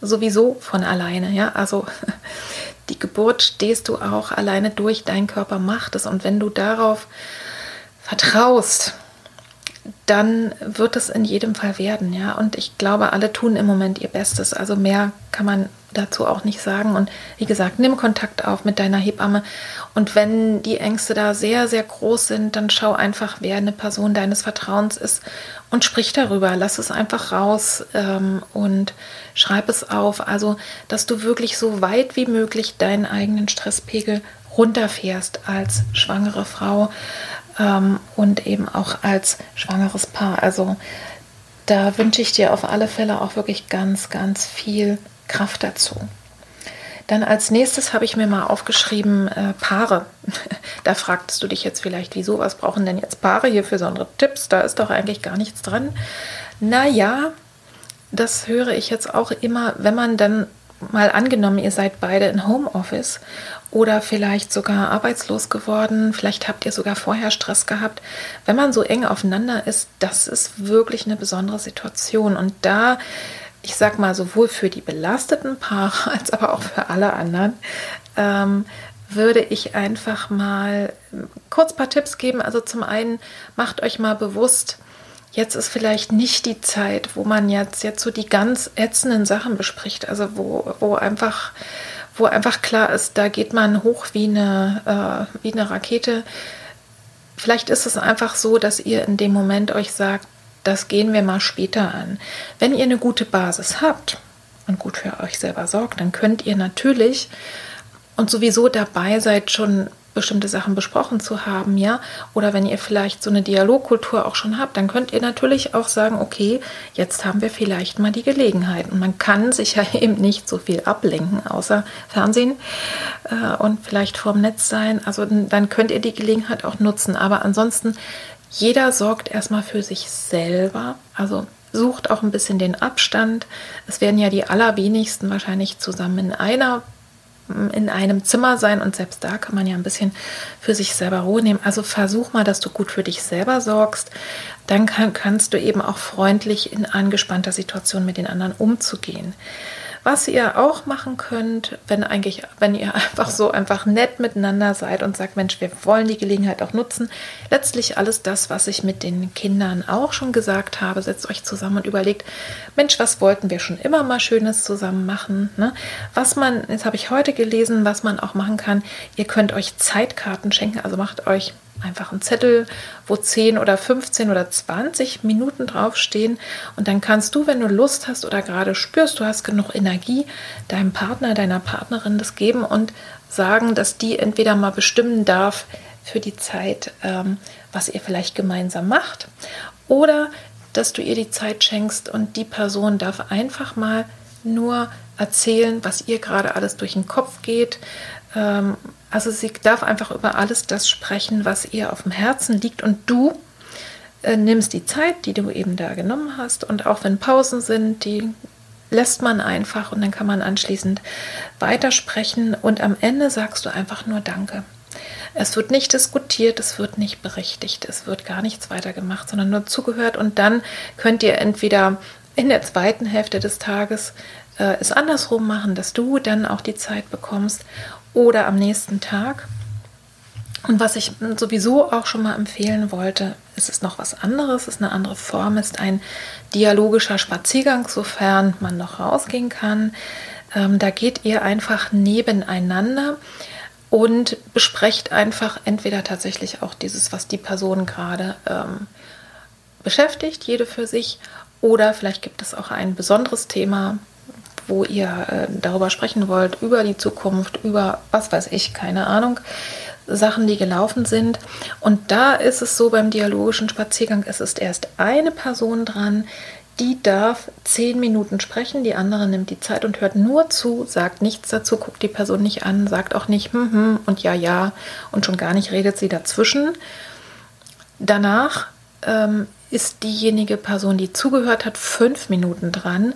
Speaker 1: sowieso von alleine. Ja? Also [LAUGHS] die Geburt stehst du auch alleine durch, dein Körper macht es. Und wenn du darauf vertraust, dann wird es in jedem Fall werden, ja. Und ich glaube, alle tun im Moment ihr Bestes. Also mehr kann man dazu auch nicht sagen. Und wie gesagt, nimm Kontakt auf mit deiner Hebamme. Und wenn die Ängste da sehr, sehr groß sind, dann schau einfach, wer eine Person deines Vertrauens ist und sprich darüber. Lass es einfach raus ähm, und schreib es auf. Also, dass du wirklich so weit wie möglich deinen eigenen Stresspegel runterfährst als schwangere Frau ähm, und eben auch als schwangeres Paar. Also da wünsche ich dir auf alle Fälle auch wirklich ganz, ganz viel Kraft dazu. Dann als nächstes habe ich mir mal aufgeschrieben äh, Paare. [LAUGHS] da fragtest du dich jetzt vielleicht, wieso, was brauchen denn jetzt Paare hier für besondere Tipps? Da ist doch eigentlich gar nichts dran. Naja, das höre ich jetzt auch immer, wenn man dann mal angenommen, ihr seid beide in Homeoffice oder vielleicht sogar arbeitslos geworden, vielleicht habt ihr sogar vorher Stress gehabt. Wenn man so eng aufeinander ist, das ist wirklich eine besondere Situation. Und da, ich sag mal, sowohl für die belasteten Paare [LAUGHS] als aber auch für alle anderen, ähm, würde ich einfach mal kurz ein paar Tipps geben. Also zum einen, macht euch mal bewusst, jetzt ist vielleicht nicht die Zeit, wo man jetzt, jetzt so die ganz ätzenden Sachen bespricht, also wo, wo einfach wo einfach klar ist, da geht man hoch wie eine, äh, wie eine Rakete. Vielleicht ist es einfach so, dass ihr in dem Moment euch sagt, das gehen wir mal später an. Wenn ihr eine gute Basis habt und gut für euch selber sorgt, dann könnt ihr natürlich und sowieso dabei seid, schon bestimmte Sachen besprochen zu haben, ja, oder wenn ihr vielleicht so eine Dialogkultur auch schon habt, dann könnt ihr natürlich auch sagen, okay, jetzt haben wir vielleicht mal die Gelegenheit. Und man kann sich ja [LAUGHS] eben nicht so viel ablenken, außer Fernsehen äh, und vielleicht vorm Netz sein. Also dann könnt ihr die Gelegenheit auch nutzen. Aber ansonsten, jeder sorgt erstmal für sich selber. Also sucht auch ein bisschen den Abstand. Es werden ja die allerwenigsten wahrscheinlich zusammen in einer in einem Zimmer sein und selbst da kann man ja ein bisschen für sich selber Ruhe nehmen. Also versuch mal, dass du gut für dich selber sorgst. Dann kann, kannst du eben auch freundlich in angespannter Situation mit den anderen umzugehen. Was ihr auch machen könnt, wenn eigentlich, wenn ihr [LAUGHS] einfach so einfach nett miteinander seid und sagt, Mensch, wir wollen die Gelegenheit auch nutzen. Letztlich alles das, was ich mit den Kindern auch schon gesagt habe, setzt euch zusammen und überlegt, Mensch, was wollten wir schon immer mal Schönes zusammen machen? Ne? Was man, jetzt habe ich heute gelesen, was man auch machen kann. Ihr könnt euch Zeitkarten schenken, also macht euch einfach einen Zettel, wo 10 oder 15 oder 20 Minuten draufstehen. Und dann kannst du, wenn du Lust hast oder gerade spürst, du hast genug Energie, deinem Partner, deiner Partnerin das geben und sagen, dass die entweder mal bestimmen darf für die Zeit, ähm, was ihr vielleicht gemeinsam macht, oder dass du ihr die Zeit schenkst und die Person darf einfach mal nur erzählen, was ihr gerade alles durch den Kopf geht, ähm, also sie darf einfach über alles das sprechen, was ihr auf dem Herzen liegt. Und du äh, nimmst die Zeit, die du eben da genommen hast und auch wenn Pausen sind, die lässt man einfach und dann kann man anschließend weitersprechen und am Ende sagst du einfach nur Danke. Es wird nicht diskutiert, es wird nicht berichtigt, es wird gar nichts weiter gemacht, sondern nur zugehört und dann könnt ihr entweder in der zweiten Hälfte des Tages äh, es andersrum machen, dass du dann auch die Zeit bekommst oder am nächsten Tag. Und was ich sowieso auch schon mal empfehlen wollte, ist es noch was anderes, ist eine andere Form, ist ein dialogischer Spaziergang, sofern man noch rausgehen kann. Ähm, da geht ihr einfach nebeneinander und besprecht einfach entweder tatsächlich auch dieses, was die Person gerade ähm, beschäftigt, jede für sich, oder vielleicht gibt es auch ein besonderes Thema, wo ihr äh, darüber sprechen wollt, über die Zukunft, über was weiß ich, keine Ahnung. Sachen, die gelaufen sind. Und da ist es so beim dialogischen Spaziergang, es ist erst eine Person dran, die darf zehn Minuten sprechen, die andere nimmt die Zeit und hört nur zu, sagt nichts dazu, guckt die Person nicht an, sagt auch nicht hm, hm und ja, ja und schon gar nicht redet sie dazwischen. Danach ähm, ist diejenige Person, die zugehört hat, fünf Minuten dran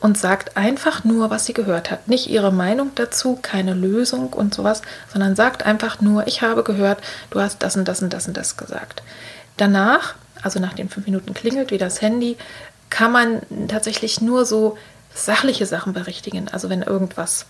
Speaker 1: und sagt einfach nur, was sie gehört hat. Nicht ihre Meinung dazu, keine Lösung und sowas, sondern sagt einfach nur, ich habe gehört, du hast das und das und das und das gesagt. Danach, also nach den fünf Minuten klingelt wie das Handy, kann man tatsächlich nur so sachliche Sachen berichtigen. Also wenn irgendwas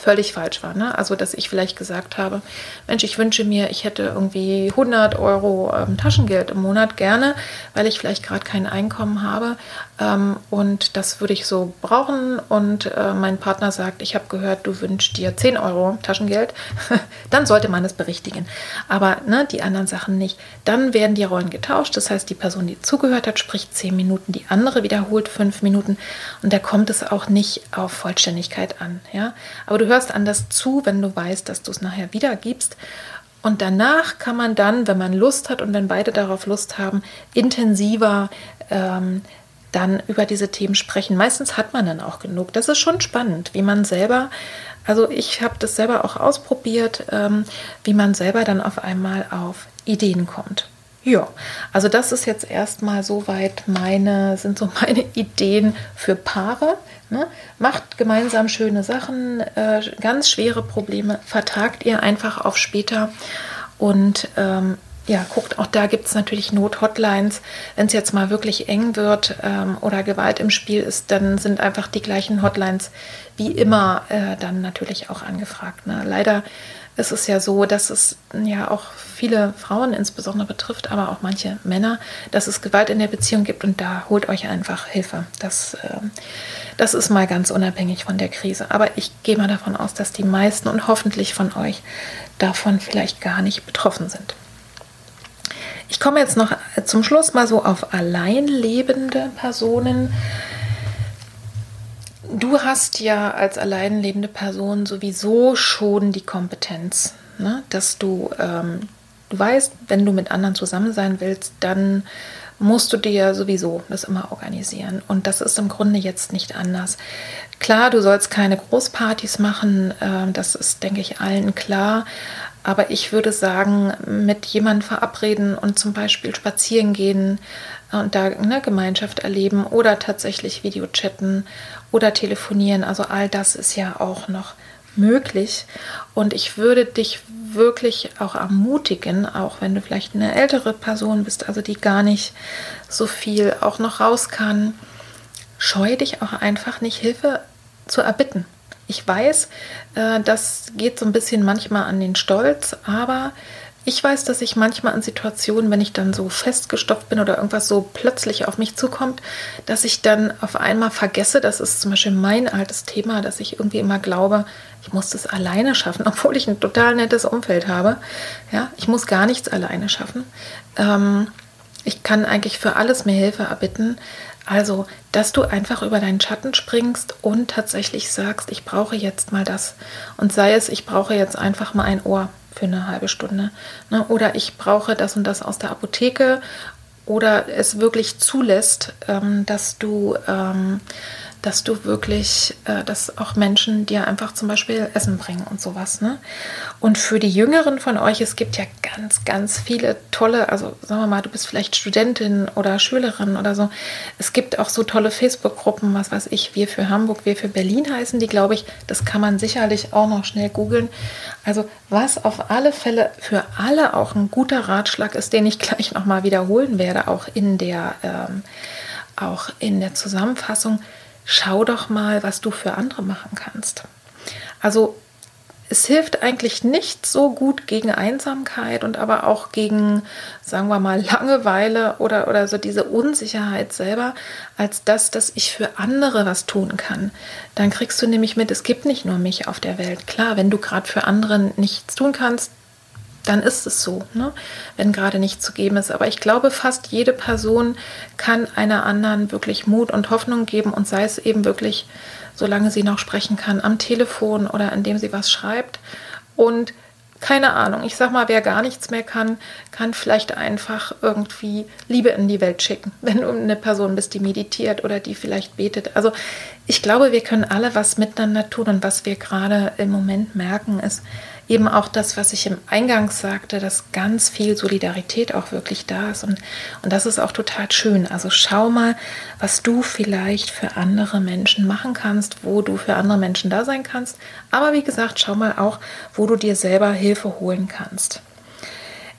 Speaker 1: völlig falsch war. Ne? Also, dass ich vielleicht gesagt habe, Mensch, ich wünsche mir, ich hätte irgendwie 100 Euro ähm, Taschengeld im Monat gerne, weil ich vielleicht gerade kein Einkommen habe ähm, und das würde ich so brauchen und äh, mein Partner sagt, ich habe gehört, du wünschst dir 10 Euro Taschengeld, [LAUGHS] dann sollte man es berichtigen. Aber ne, die anderen Sachen nicht. Dann werden die Rollen getauscht. Das heißt, die Person, die zugehört hat, spricht 10 Minuten, die andere wiederholt 5 Minuten und da kommt es auch nicht auf Vollständigkeit an. Ja? Aber du hörst anders zu, wenn du weißt, dass du es nachher wiedergibst. Und danach kann man dann, wenn man Lust hat und wenn beide darauf Lust haben, intensiver ähm, dann über diese Themen sprechen. Meistens hat man dann auch genug. Das ist schon spannend, wie man selber, also ich habe das selber auch ausprobiert, ähm, wie man selber dann auf einmal auf Ideen kommt. Ja, also das ist jetzt erstmal soweit meine, sind so [LAUGHS] meine Ideen für Paare. Ne? Macht gemeinsam schöne Sachen, äh, ganz schwere Probleme vertagt ihr einfach auf später und ähm, ja, guckt, auch da gibt es natürlich Not-Hotlines. Wenn es jetzt mal wirklich eng wird ähm, oder Gewalt im Spiel ist, dann sind einfach die gleichen Hotlines wie immer äh, dann natürlich auch angefragt. Ne? Leider ist es ja so, dass es ja auch viele Frauen insbesondere betrifft, aber auch manche Männer, dass es Gewalt in der Beziehung gibt und da holt euch einfach Hilfe. Das, äh, das ist mal ganz unabhängig von der Krise. Aber ich gehe mal davon aus, dass die meisten und hoffentlich von euch davon vielleicht gar nicht betroffen sind. Ich komme jetzt noch zum Schluss mal so auf allein lebende Personen. Du hast ja als allein lebende Person sowieso schon die Kompetenz, ne? dass du, ähm, du weißt, wenn du mit anderen zusammen sein willst, dann musst du dir sowieso das immer organisieren. Und das ist im Grunde jetzt nicht anders. Klar, du sollst keine Großpartys machen, äh, das ist, denke ich, allen klar. Aber ich würde sagen, mit jemandem verabreden und zum Beispiel spazieren gehen und da eine Gemeinschaft erleben oder tatsächlich Videochatten oder telefonieren. Also all das ist ja auch noch möglich. Und ich würde dich wirklich auch ermutigen, auch wenn du vielleicht eine ältere Person bist, also die gar nicht so viel auch noch raus kann, scheu dich auch einfach nicht Hilfe zu erbitten. Ich weiß, äh, das geht so ein bisschen manchmal an den Stolz, aber ich weiß, dass ich manchmal in Situationen, wenn ich dann so festgestopft bin oder irgendwas so plötzlich auf mich zukommt, dass ich dann auf einmal vergesse, das ist zum Beispiel mein altes Thema, dass ich irgendwie immer glaube, ich muss das alleine schaffen, [LAUGHS] obwohl ich ein total nettes Umfeld habe. Ja, ich muss gar nichts alleine schaffen. Ähm, ich kann eigentlich für alles mir Hilfe erbitten. Also, dass du einfach über deinen Schatten springst und tatsächlich sagst, ich brauche jetzt mal das. Und sei es, ich brauche jetzt einfach mal ein Ohr für eine halbe Stunde. Ne? Oder ich brauche das und das aus der Apotheke. Oder es wirklich zulässt, ähm, dass du ähm, dass du wirklich, äh, dass auch Menschen dir einfach zum Beispiel Essen bringen und sowas. Ne? Und für die Jüngeren von euch, es gibt ja ganz, ganz viele tolle, also sagen wir mal, du bist vielleicht Studentin oder Schülerin oder so. Es gibt auch so tolle Facebook-Gruppen, was weiß ich, wir für Hamburg, wir für Berlin heißen die, glaube ich. Das kann man sicherlich auch noch schnell googeln. Also was auf alle Fälle für alle auch ein guter Ratschlag ist, den ich gleich nochmal wiederholen werde, auch in der, ähm, auch in der Zusammenfassung schau doch mal, was du für andere machen kannst. Also es hilft eigentlich nicht so gut gegen Einsamkeit und aber auch gegen, sagen wir mal, Langeweile oder, oder so diese Unsicherheit selber, als das, dass ich für andere was tun kann. Dann kriegst du nämlich mit, es gibt nicht nur mich auf der Welt. Klar, wenn du gerade für andere nichts tun kannst, dann ist es so, ne? wenn gerade nichts zu geben ist. Aber ich glaube, fast jede Person kann einer anderen wirklich Mut und Hoffnung geben und sei es eben wirklich, solange sie noch sprechen kann, am Telefon oder indem sie was schreibt. Und keine Ahnung, ich sag mal, wer gar nichts mehr kann, kann vielleicht einfach irgendwie Liebe in die Welt schicken, [LAUGHS] wenn du eine Person bist, die meditiert oder die vielleicht betet. Also ich glaube, wir können alle was miteinander tun und was wir gerade im Moment merken, ist, eben auch das, was ich im Eingang sagte, dass ganz viel Solidarität auch wirklich da ist. Und, und das ist auch total schön. Also schau mal, was du vielleicht für andere Menschen machen kannst, wo du für andere Menschen da sein kannst. Aber wie gesagt, schau mal auch, wo du dir selber Hilfe holen kannst.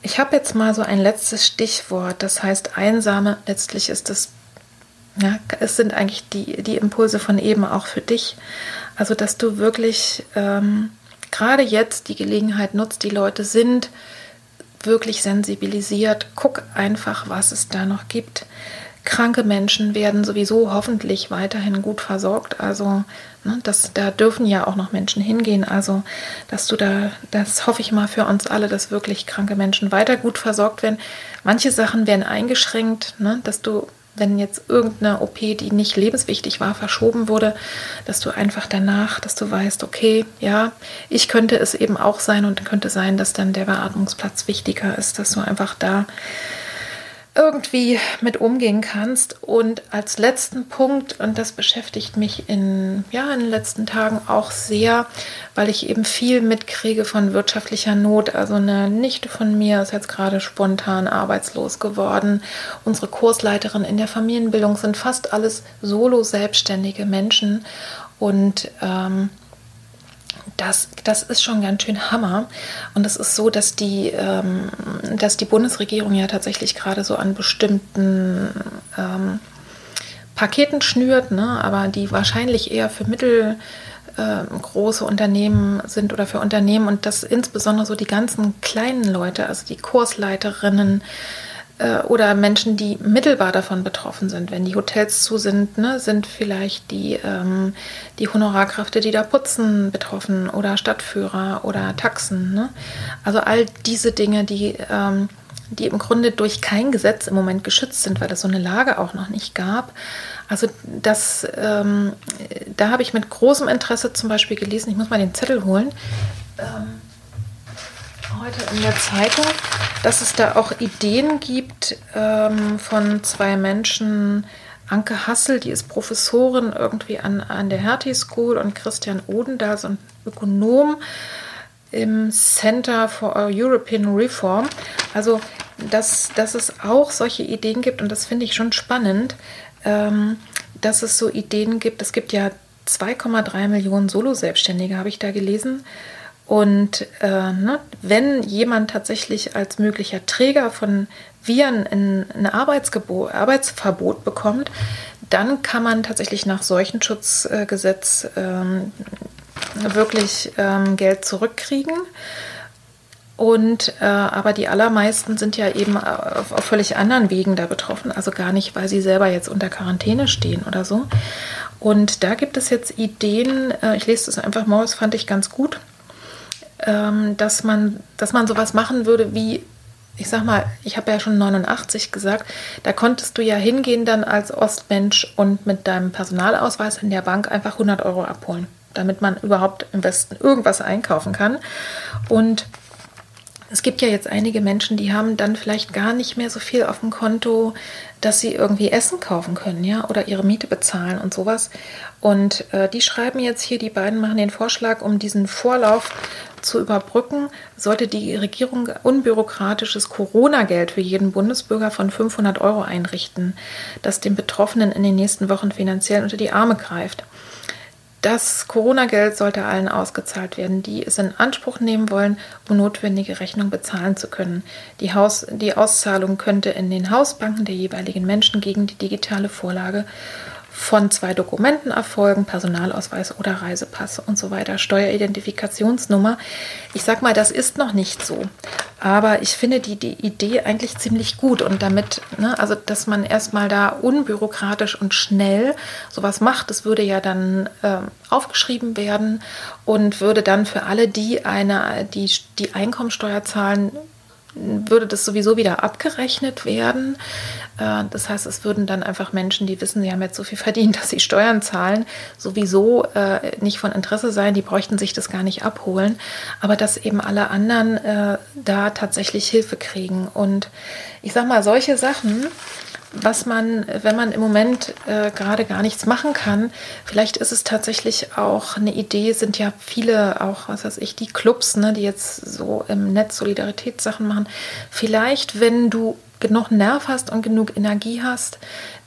Speaker 1: Ich habe jetzt mal so ein letztes Stichwort, das heißt einsame. Letztlich ist es, ja, es sind eigentlich die, die Impulse von eben auch für dich. Also, dass du wirklich ähm, gerade jetzt die Gelegenheit nutzt, die Leute sind wirklich sensibilisiert. Guck einfach, was es da noch gibt. Kranke Menschen werden sowieso hoffentlich weiterhin gut versorgt. Also, ne, das, da dürfen ja auch noch Menschen hingehen. Also, dass du da, das hoffe ich mal für uns alle, dass wirklich kranke Menschen weiter gut versorgt werden. Manche Sachen werden eingeschränkt, ne, dass du wenn jetzt irgendeine OP, die nicht lebenswichtig war, verschoben wurde, dass du einfach danach, dass du weißt, okay, ja, ich könnte es eben auch sein und könnte sein, dass dann der Beatmungsplatz wichtiger ist, dass du einfach da irgendwie mit umgehen kannst. Und als letzten Punkt, und das beschäftigt mich in, ja, in den letzten Tagen auch sehr, weil ich eben viel mitkriege von wirtschaftlicher Not. Also eine Nichte von mir ist jetzt gerade spontan arbeitslos geworden. Unsere Kursleiterin in der Familienbildung sind fast alles solo selbstständige Menschen. Und ähm, das, das ist schon ganz schön Hammer. Und es ist so, dass die, ähm, dass die Bundesregierung ja tatsächlich gerade so an bestimmten ähm, Paketen schnürt, ne? aber die wahrscheinlich eher für mittelgroße ähm, Unternehmen sind oder für Unternehmen und dass insbesondere so die ganzen kleinen Leute, also die Kursleiterinnen, oder Menschen, die mittelbar davon betroffen sind. Wenn die Hotels zu sind, ne, sind vielleicht die, ähm, die Honorarkräfte, die da putzen, betroffen oder Stadtführer oder Taxen. Ne? Also all diese Dinge, die, ähm, die im Grunde durch kein Gesetz im Moment geschützt sind, weil es so eine Lage auch noch nicht gab. Also das, ähm, da habe ich mit großem Interesse zum Beispiel gelesen, ich muss mal den Zettel holen. Ähm, heute in der Zeitung, dass es da auch Ideen gibt ähm, von zwei Menschen. Anke Hassel, die ist Professorin irgendwie an, an der Hertie School und Christian Odendahl, so ein Ökonom im Center for European Reform. Also, dass, dass es auch solche Ideen gibt und das finde ich schon spannend, ähm, dass es so Ideen gibt. Es gibt ja 2,3 Millionen Solo-Selbstständige, habe ich da gelesen. Und äh, ne, wenn jemand tatsächlich als möglicher Träger von Viren ein, ein Arbeitsverbot bekommt, dann kann man tatsächlich nach Seuchenschutzgesetz ähm, wirklich ähm, Geld zurückkriegen. Und äh, aber die allermeisten sind ja eben auf, auf, völlig anderen Wegen da betroffen, also gar nicht, weil sie selber jetzt unter Quarantäne stehen oder so. Und da gibt es jetzt Ideen, äh, ich lese das einfach mal, das fand ich ganz gut ähm, dass, man, dass man sowas machen würde wie, ich sag mal, ich habe ja schon 89 gesagt, da konntest du ja hingehen dann als Ostmensch und mit deinem Personalausweis in der Bank einfach 100 Euro abholen, damit man überhaupt im Westen irgendwas einkaufen kann. Und es gibt ja jetzt einige Menschen, die haben dann vielleicht gar nicht mehr so viel auf dem Konto, dass sie irgendwie Essen kaufen können, ja, oder ihre Miete bezahlen und sowas. Und äh, die schreiben jetzt hier, die beiden machen den Vorschlag, um diesen Vorlauf zu überbrücken, sollte die Regierung unbürokratisches Corona-Geld für jeden Bundesbürger von 500 Euro einrichten, das den Betroffenen in den nächsten Wochen finanziell unter die Arme greift. Das Corona-Geld sollte allen ausgezahlt werden, die es in Anspruch nehmen wollen, um notwendige Rechnungen bezahlen zu können. Die, Haus die Auszahlung könnte in den Hausbanken der jeweiligen Menschen gegen die digitale Vorlage von zwei Dokumenten erfolgen, Personalausweis oder Reisepass und so weiter, Steueridentifikationsnummer. Ich sag mal, das ist noch nicht so. Aber ich finde die, die Idee eigentlich ziemlich gut und damit, ne, also dass man erstmal da unbürokratisch und schnell sowas macht, das würde ja dann äh, aufgeschrieben werden und würde dann für alle, die eine, die, die Einkommensteuer zahlen, würde das sowieso wieder abgerechnet werden. Äh, das heißt, es würden dann einfach Menschen, die wissen, sie haben jetzt so viel verdient, [LAUGHS] dass sie Steuern zahlen, sowieso äh, nicht von Interesse sein. Die bräuchten sich das gar nicht abholen. Aber dass eben alle anderen äh, da tatsächlich Hilfe kriegen. Und ich sage mal, solche Sachen, was man, wenn man im Moment äh, gerade gar nichts machen kann, vielleicht ist es tatsächlich auch eine Idee, sind ja viele auch, was weiß ich, die Clubs, ne, die jetzt so im Netz Solidaritätssachen machen. Vielleicht, wenn du genug Nerv hast und genug Energie hast,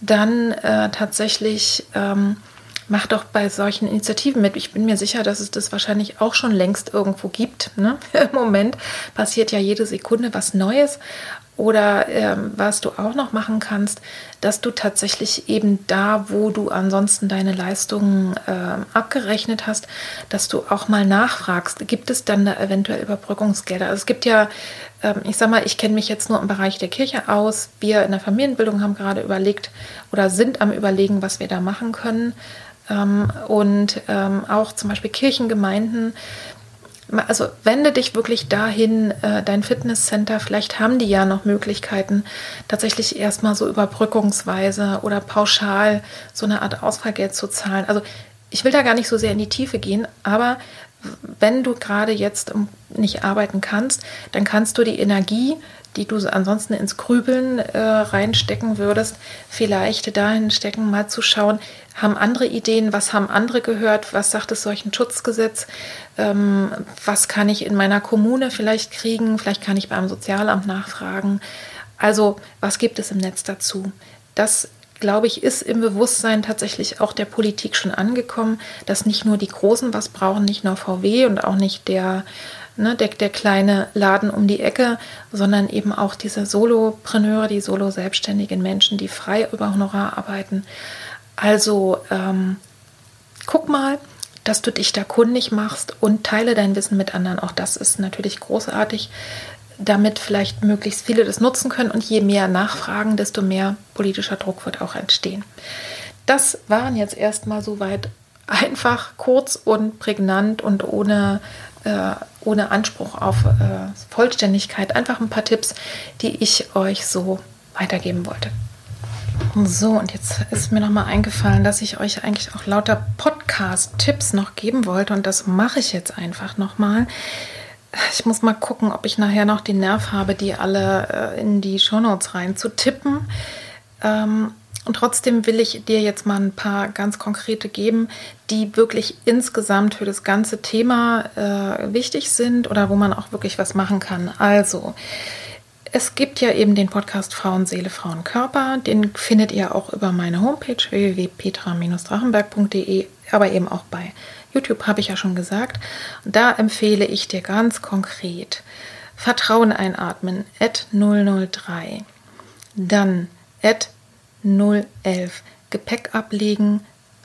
Speaker 1: dann äh, tatsächlich ähm, mach doch bei solchen Initiativen mit. Ich bin mir sicher, dass es das wahrscheinlich auch schon längst irgendwo gibt. Ne? [LAUGHS] Im Moment passiert ja jede Sekunde was Neues. Oder ähm, was du auch noch machen kannst, dass du tatsächlich eben da, wo du ansonsten deine Leistungen äh, abgerechnet hast, dass du auch mal nachfragst, gibt es dann da eventuell Überbrückungsgelder? Also es gibt ja, ähm, ich sag mal, ich kenne mich jetzt nur im Bereich der Kirche aus. Wir in der Familienbildung haben gerade überlegt oder sind am Überlegen, was wir da machen können. Ähm, und ähm, auch zum Beispiel Kirchengemeinden also wende dich wirklich dahin, äh, dein Fitnesscenter, vielleicht haben die ja noch Möglichkeiten, tatsächlich erstmal so überbrückungsweise oder pauschal so eine Art Ausfallgeld zu zahlen. Also ich will da gar nicht so sehr in die Tiefe gehen, aber wenn du gerade jetzt nicht arbeiten kannst, dann kannst du die Energie, die du ansonsten ins Grübeln äh, reinstecken würdest, vielleicht dahin stecken, mal zu schauen, haben andere Ideen, was haben andere gehört, was sagt es solchen Schutzgesetz, ähm, was kann ich in meiner Kommune vielleicht kriegen, vielleicht kann ich beim Sozialamt nachfragen. Also was gibt es im Netz dazu? Das glaube ich, ist im Bewusstsein tatsächlich auch der Politik schon angekommen, dass nicht nur die Großen was brauchen, nicht nur VW und auch nicht der ne, der, der kleine Laden um die Ecke, sondern eben auch diese Solopreneure, die solo-selbstständigen Menschen, die frei über Honorar arbeiten. Also ähm, guck mal, dass du dich da kundig machst und teile dein Wissen mit anderen. Auch das ist natürlich großartig, damit vielleicht möglichst viele das nutzen können. Und je mehr Nachfragen, desto mehr politischer Druck wird auch entstehen. Das waren jetzt erstmal soweit einfach, kurz und prägnant und ohne äh, ohne Anspruch auf äh, Vollständigkeit einfach ein paar Tipps, die ich euch so weitergeben wollte. So, und jetzt ist mir nochmal eingefallen, dass ich euch eigentlich auch lauter Podcast-Tipps noch geben wollte und das mache ich jetzt einfach nochmal. Ich muss mal gucken, ob ich nachher noch den Nerv habe, die alle äh, in die Shownotes rein zu tippen. Ähm, und trotzdem will ich dir jetzt mal ein paar ganz konkrete geben, die wirklich insgesamt für das ganze Thema äh, wichtig sind oder wo man auch wirklich was machen kann. Also, es gibt ja eben den Podcast Frauen, Seele, Frauen, Körper. Den findet ihr auch über meine Homepage www.petra-drachenberg.de, aber eben auch bei YouTube, habe ich ja schon gesagt. Da empfehle ich dir ganz konkret Vertrauen einatmen, at 003. Dann at 011. Gepäck ablegen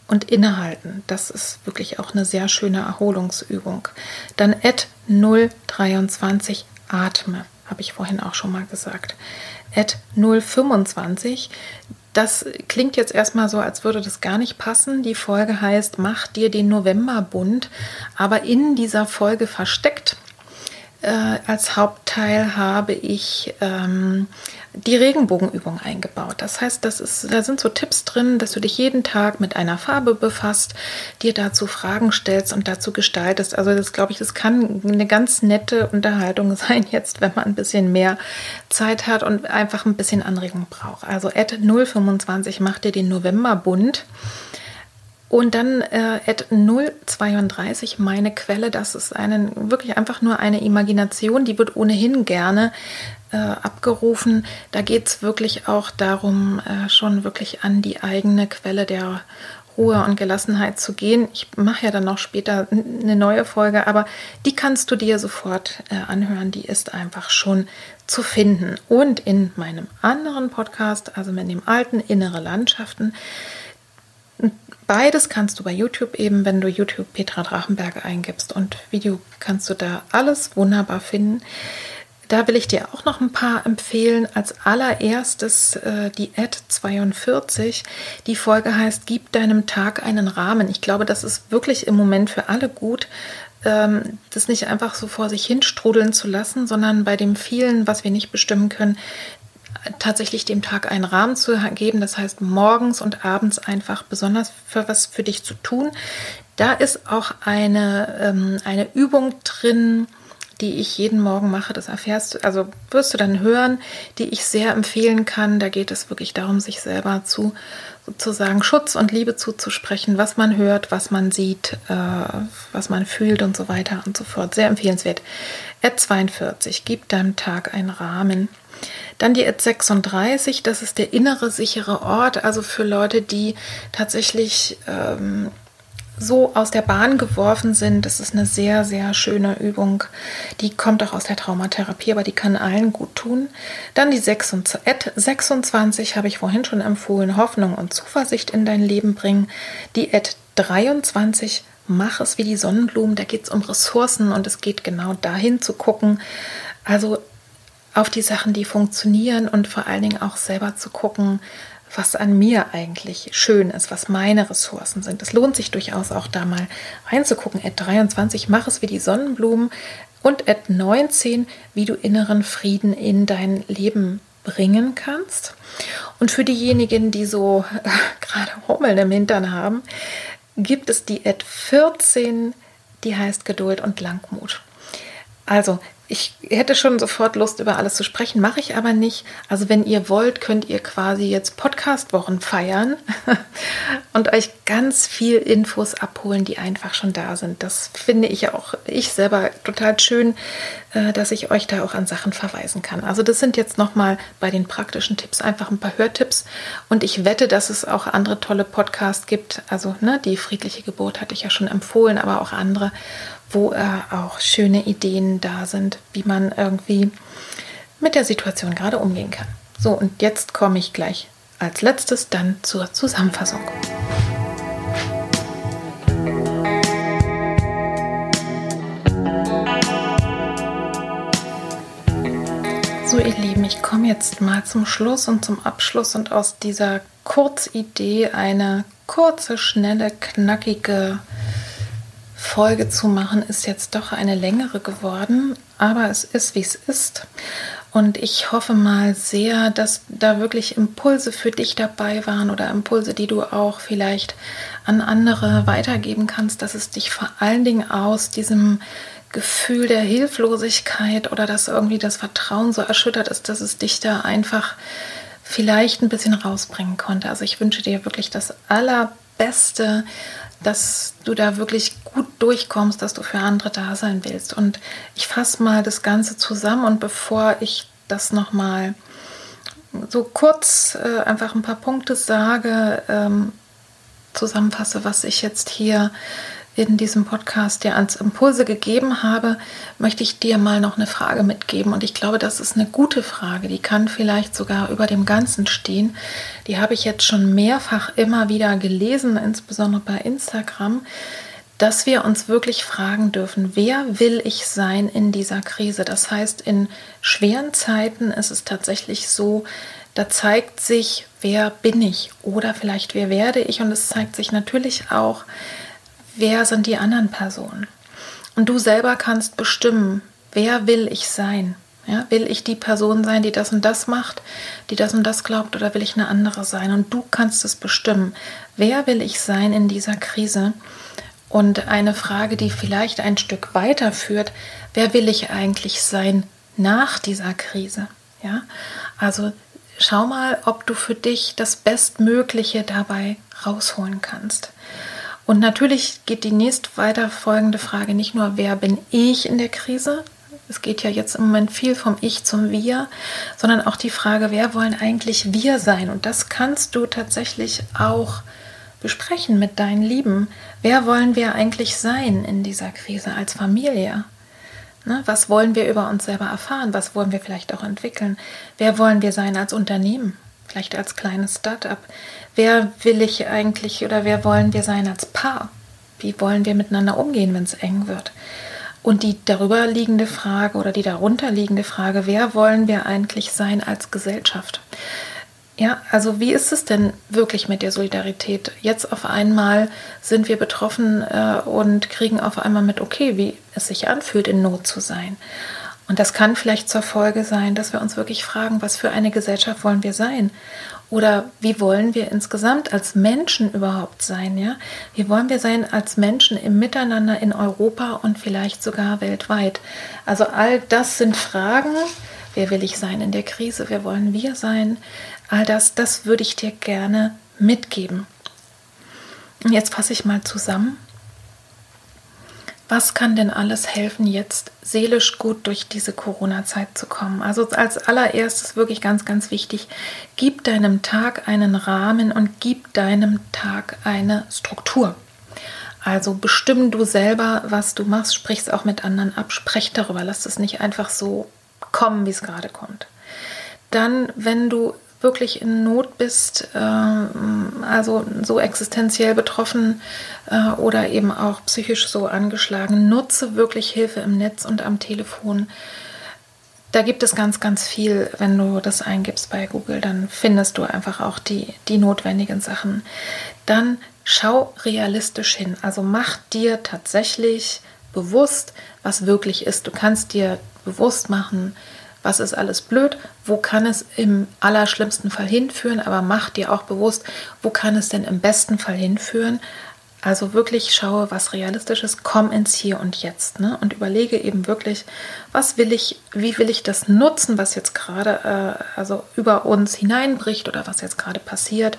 Speaker 1: und innehalten. Das ist wirklich auch eine sehr schöne Erholungsübung. Dann Ad 023 atme, habe ich vorhin auch schon mal gesagt. Ad 025 das klingt jetzt erstmal so, als würde das gar nicht passen. Die Folge heißt Mach dir den November bunt, aber in dieser Folge versteckt äh, als Haupt Hauptteil habe ich ähm, die Regenbogenübung eingebaut. Das heißt, das ist, da sind so Tipps drin, dass du dich jeden Tag mit einer Farbe befasst, dir dazu Fragen stellst und dazu gestaltest. Also das glaube ich, das kann eine ganz nette Unterhaltung [LAUGHS] sein jetzt, wenn man ein bisschen mehr Zeit hat und einfach ein bisschen Anregung braucht. Also Ad 025 macht dir den November bunt. Und dann äh, at 032 meine Quelle, das ist einen, wirklich einfach nur eine Imagination, die wird ohnehin gerne äh, abgerufen. Da geht es wirklich auch darum, äh, schon wirklich an die eigene Quelle der Ruhe und Gelassenheit zu gehen. Ich mache ja dann noch später eine neue Folge, aber die kannst du dir sofort äh, anhören. Die ist einfach schon zu finden. Und in meinem anderen Podcast, also mit dem alten Innere Landschaften, Beides kannst du bei YouTube eben, wenn du YouTube Petra Drachenberg eingibst und Video kannst du da alles wunderbar finden. Da will ich dir auch noch ein paar empfehlen. Als allererstes äh, die Ad 42. Die Folge heißt Gib deinem Tag einen Rahmen. Ich glaube, das ist wirklich im Moment für alle gut, ähm, das nicht einfach so vor sich hin strudeln zu lassen, sondern bei dem vielen, was wir nicht bestimmen können, tatsächlich dem Tag einen Rahmen zu geben. Das heißt, morgens und abends einfach besonders für was für dich zu tun. Da ist auch eine, ähm, eine Übung drin, die ich jeden Morgen mache. Das erfährst du, also wirst du dann hören, die ich sehr empfehlen kann. Da geht es wirklich darum, sich selber zu sozusagen Schutz und Liebe zuzusprechen, was man hört, was man sieht, äh, was man fühlt und so weiter und so fort. Sehr empfehlenswert. Ad 42, gib deinem Tag einen Rahmen. Dann die Ad 36, das ist der innere sichere Ort, also für Leute, die tatsächlich ähm, so aus der Bahn geworfen sind. Das ist eine sehr, sehr schöne Übung. Die kommt auch aus der Traumatherapie, aber die kann allen gut tun. Dann die 26, Ad 26 habe ich vorhin schon empfohlen, Hoffnung und Zuversicht in dein Leben bringen. Die Ad 23 Mach es wie die Sonnenblumen, da geht es um Ressourcen und es geht genau dahin zu gucken. Also auf die Sachen, die funktionieren und vor allen Dingen auch selber zu gucken, was an mir eigentlich schön ist, was meine Ressourcen sind. Es lohnt sich durchaus auch da mal reinzugucken. At 23, mach es wie die Sonnenblumen und at 19, wie du inneren Frieden in dein Leben bringen kannst. Und für diejenigen, die so äh, [LAUGHS] gerade Hummeln im Hintern haben, gibt es die at 14, die heißt Geduld und Langmut. Also ich hätte schon sofort Lust, über alles zu sprechen, mache ich aber nicht. Also wenn ihr wollt, könnt ihr quasi jetzt Podcast-Wochen feiern [LAUGHS] und euch ganz viel Infos abholen, die einfach schon da sind. Das finde ich auch, ich selber total schön, äh, dass ich euch da auch an Sachen verweisen kann. Also das sind jetzt nochmal bei den praktischen Tipps einfach ein paar Hörtipps und ich wette, dass es auch andere tolle Podcasts gibt. Also ne, die friedliche Geburt hatte ich ja schon empfohlen, aber auch andere wo äh, auch schöne Ideen da sind, wie man irgendwie mit der Situation gerade umgehen kann. So, und jetzt komme ich gleich als letztes dann zur Zusammenfassung. So, ihr Lieben, ich komme jetzt mal zum Schluss und zum Abschluss und aus dieser Kurzidee eine kurze, schnelle, knackige Folge zu machen, ist jetzt doch eine längere geworden, aber es ist, wie es ist. Und ich hoffe mal sehr, dass da wirklich Impulse für dich dabei waren oder Impulse, die du auch vielleicht an andere weitergeben kannst, dass es dich vor allen Dingen aus diesem Gefühl der Hilflosigkeit oder dass irgendwie das Vertrauen so erschüttert ist, dass es dich da einfach vielleicht ein bisschen rausbringen konnte. Also ich wünsche dir wirklich das Allerbeste dass du da wirklich gut durchkommst, dass du für andere da sein willst. Und ich fasse mal das Ganze zusammen und bevor ich das nochmal so kurz äh, einfach ein paar Punkte sage, ähm, zusammenfasse, was ich jetzt hier in diesem Podcast dir als Impulse gegeben habe, möchte ich dir mal noch eine Frage mitgeben. Und ich glaube, das ist eine gute Frage. Die kann vielleicht sogar über dem Ganzen stehen. Die habe ich jetzt schon mehrfach immer wieder gelesen, insbesondere bei Instagram, dass wir uns wirklich fragen dürfen, wer will ich sein in dieser Krise? Das heißt, in schweren Zeiten ist es tatsächlich so, da zeigt sich, wer bin ich oder vielleicht wer werde ich. Und es zeigt sich natürlich auch, wer sind die anderen Personen. Und du selber kannst bestimmen, wer will ich sein. Ja, will ich die Person sein, die das und das macht, die das und das glaubt, oder will ich eine andere sein? Und du kannst es bestimmen. Wer will ich sein in dieser Krise? Und eine Frage, die vielleicht ein Stück weiter führt, wer will ich eigentlich sein nach dieser Krise? Ja, also schau mal, ob du für dich das Bestmögliche dabei rausholen kannst. Und natürlich geht die nächst weiter folgende Frage nicht nur, wer bin ich in der Krise? Es geht ja jetzt im Moment viel vom Ich zum Wir, sondern auch die Frage, wer wollen eigentlich wir sein? Und das kannst du tatsächlich auch besprechen mit deinen Lieben. Wer wollen wir eigentlich sein in dieser Krise als Familie? Ne, was wollen wir über uns selber erfahren? Was wollen wir vielleicht auch entwickeln? Wer wollen wir sein als Unternehmen? Vielleicht als kleines Start-up? Wer will ich eigentlich oder wer wollen wir sein als Paar? Wie wollen wir miteinander umgehen, wenn es eng wird? Und die darüber liegende Frage oder die darunter liegende Frage, wer wollen wir eigentlich sein als Gesellschaft? Ja, also wie ist es denn wirklich mit der Solidarität? Jetzt auf einmal sind wir betroffen äh, und kriegen auf einmal mit, okay, wie es sich anfühlt, in Not zu sein. Und das kann vielleicht zur Folge sein, dass wir uns wirklich fragen, was für eine Gesellschaft wollen wir sein? Oder wie wollen wir insgesamt als Menschen überhaupt sein? Ja? Wie wollen wir sein als Menschen im Miteinander in Europa und vielleicht sogar weltweit? Also all das sind Fragen. Wer will ich sein in der Krise? Wer wollen wir sein? All das, das würde ich dir gerne mitgeben. Und jetzt fasse ich mal zusammen. Was kann denn alles helfen, jetzt seelisch gut durch diese Corona-Zeit zu kommen? Also als allererstes wirklich ganz, ganz wichtig, gib deinem Tag einen Rahmen und gib deinem Tag eine Struktur. Also bestimm du selber, was du machst, sprich es auch mit anderen ab, sprech darüber, lass es nicht einfach so kommen, wie es gerade kommt. Dann, wenn du wirklich in Not bist, äh, also so existenziell betroffen äh, oder eben auch psychisch so angeschlagen, nutze wirklich Hilfe im Netz und am Telefon. Da gibt es ganz, ganz viel. Wenn du das eingibst bei Google, dann findest du einfach auch die, die notwendigen Sachen. Dann schau realistisch hin. Also mach dir tatsächlich bewusst, was wirklich ist. Du kannst dir bewusst machen, was ist alles blöd, wo kann es im allerschlimmsten Fall hinführen, aber mach dir auch bewusst, wo kann es denn im besten Fall hinführen. Also wirklich schaue, was realistisch ist, komm ins Hier und Jetzt ne? und überlege eben wirklich, was will ich, wie will ich das nutzen, was jetzt gerade äh, also über uns hineinbricht oder was jetzt gerade passiert,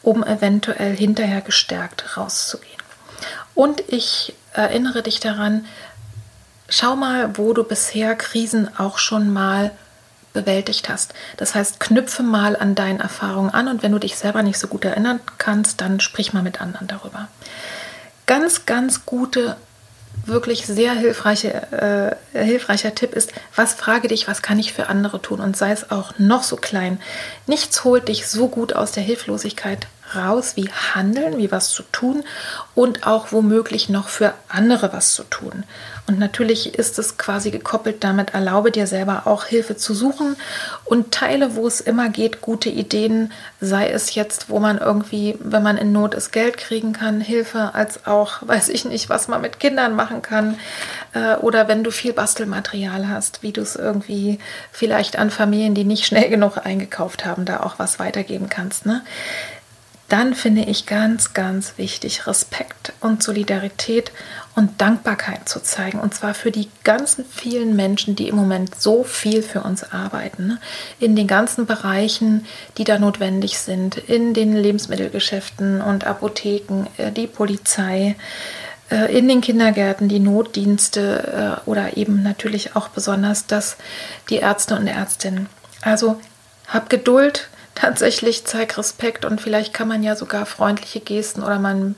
Speaker 1: um eventuell hinterher gestärkt rauszugehen. Und ich erinnere dich daran, Schau mal, wo du bisher Krisen auch schon mal bewältigt hast. Das heißt, knüpfe mal an deinen Erfahrungen an und wenn du dich selber nicht so gut erinnern kannst, dann sprich mal mit anderen darüber. Ganz, ganz gute, wirklich sehr hilfreiche, äh, hilfreicher Tipp ist, was frage dich, was kann ich für andere tun und sei es auch noch so klein. Nichts holt dich so gut aus der Hilflosigkeit raus, wie handeln, wie was zu tun und auch womöglich noch für andere was zu tun. Und natürlich ist es quasi gekoppelt damit, erlaube dir selber auch Hilfe zu suchen und teile, wo es immer geht, gute Ideen, sei es jetzt, wo man irgendwie, wenn man in Not ist, Geld kriegen kann, Hilfe, als auch, [LAUGHS] weiß ich nicht, was man mit Kindern machen kann äh, oder wenn du viel Bastelmaterial hast, wie du es irgendwie vielleicht an Familien, die nicht schnell genug eingekauft haben, da auch was weitergeben kannst. Ne? dann finde ich ganz, ganz wichtig, Respekt und Solidarität und Dankbarkeit zu zeigen. Und zwar für die ganzen vielen Menschen, die im Moment so viel für uns arbeiten. Ne? In den ganzen Bereichen, die da notwendig sind. In den Lebensmittelgeschäften und Apotheken, äh, die Polizei, äh, in den Kindergärten, die Notdienste äh, oder eben natürlich auch besonders das, die Ärzte und Ärztinnen. Also hab Geduld tatsächlich zeig Respekt und vielleicht kann man ja sogar freundliche Gesten oder man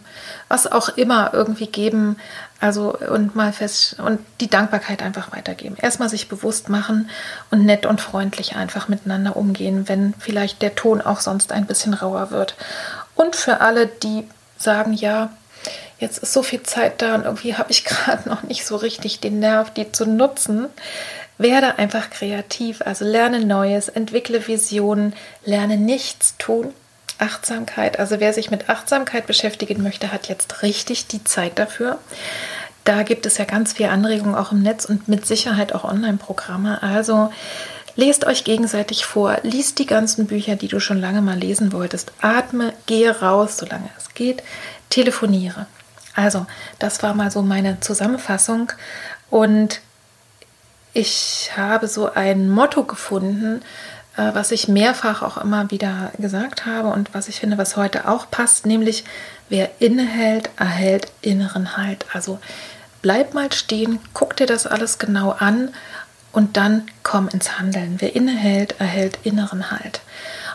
Speaker 1: was auch immer irgendwie geben. Also und mal fest und die Dankbarkeit einfach weitergeben. Erstmal sich bewusst machen und nett und freundlich einfach miteinander umgehen, wenn vielleicht der Ton auch sonst ein bisschen rauer wird. Und für alle, die sagen, ja, jetzt ist so viel Zeit da und irgendwie habe ich [LAUGHS] gerade noch nicht so richtig den Nerv, die zu nutzen werde einfach kreativ, also lerne Neues, entwickle Visionen, lerne nichts tun. Achtsamkeit, also wer sich mit Achtsamkeit beschäftigen möchte, hat jetzt richtig die Zeit dafür. da gibt es ja ganz viel Anregungen auch im Netz und mit Sicherheit auch Online-Programme. Also lest euch gegenseitig vor, liest die ganzen Bücher, die du schon lange mal lesen wolltest. Atme, gehe raus, solange es geht, telefoniere. Also, das war mal so meine Zusammenfassung und ich habe so ein Motto gefunden, äh, was ich mehrfach auch immer wieder gesagt habe und was ich finde, was heute auch passt, nämlich wer innehält, erhält inneren Halt. Also bleib mal stehen, guck dir das alles genau an und dann komm ins Handeln. Wer innehält, erhält inneren Halt.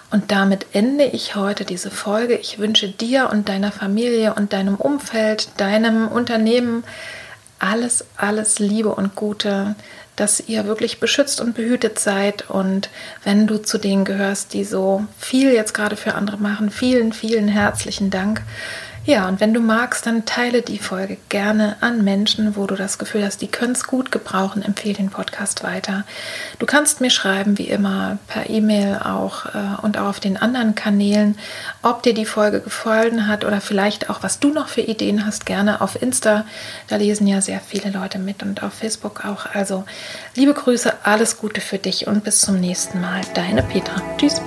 Speaker 1: Und damit ende ich heute diese Folge. Ich wünsche dir und deiner Familie und deinem Umfeld, deinem Unternehmen alles, alles Liebe und Gute, dass ihr wirklich beschützt und behütet seid. Und wenn du zu denen gehörst, die so viel jetzt gerade für andere machen, vielen, vielen herzlichen Dank. Ja, und wenn du magst, dann teile die Folge gerne an Menschen, wo du das Gefühl hast, die können es gut gebrauchen. Empfehle den Podcast weiter. Du kannst mir schreiben, wie immer, per E-Mail auch äh, und auch auf den anderen Kanälen, ob dir die Folge gefallen hat oder vielleicht auch, was du noch für Ideen hast, gerne auf Insta. Da lesen ja sehr viele Leute mit und auf Facebook auch. Also liebe Grüße, alles Gute für dich und bis zum nächsten Mal. Deine Petra. Tschüss.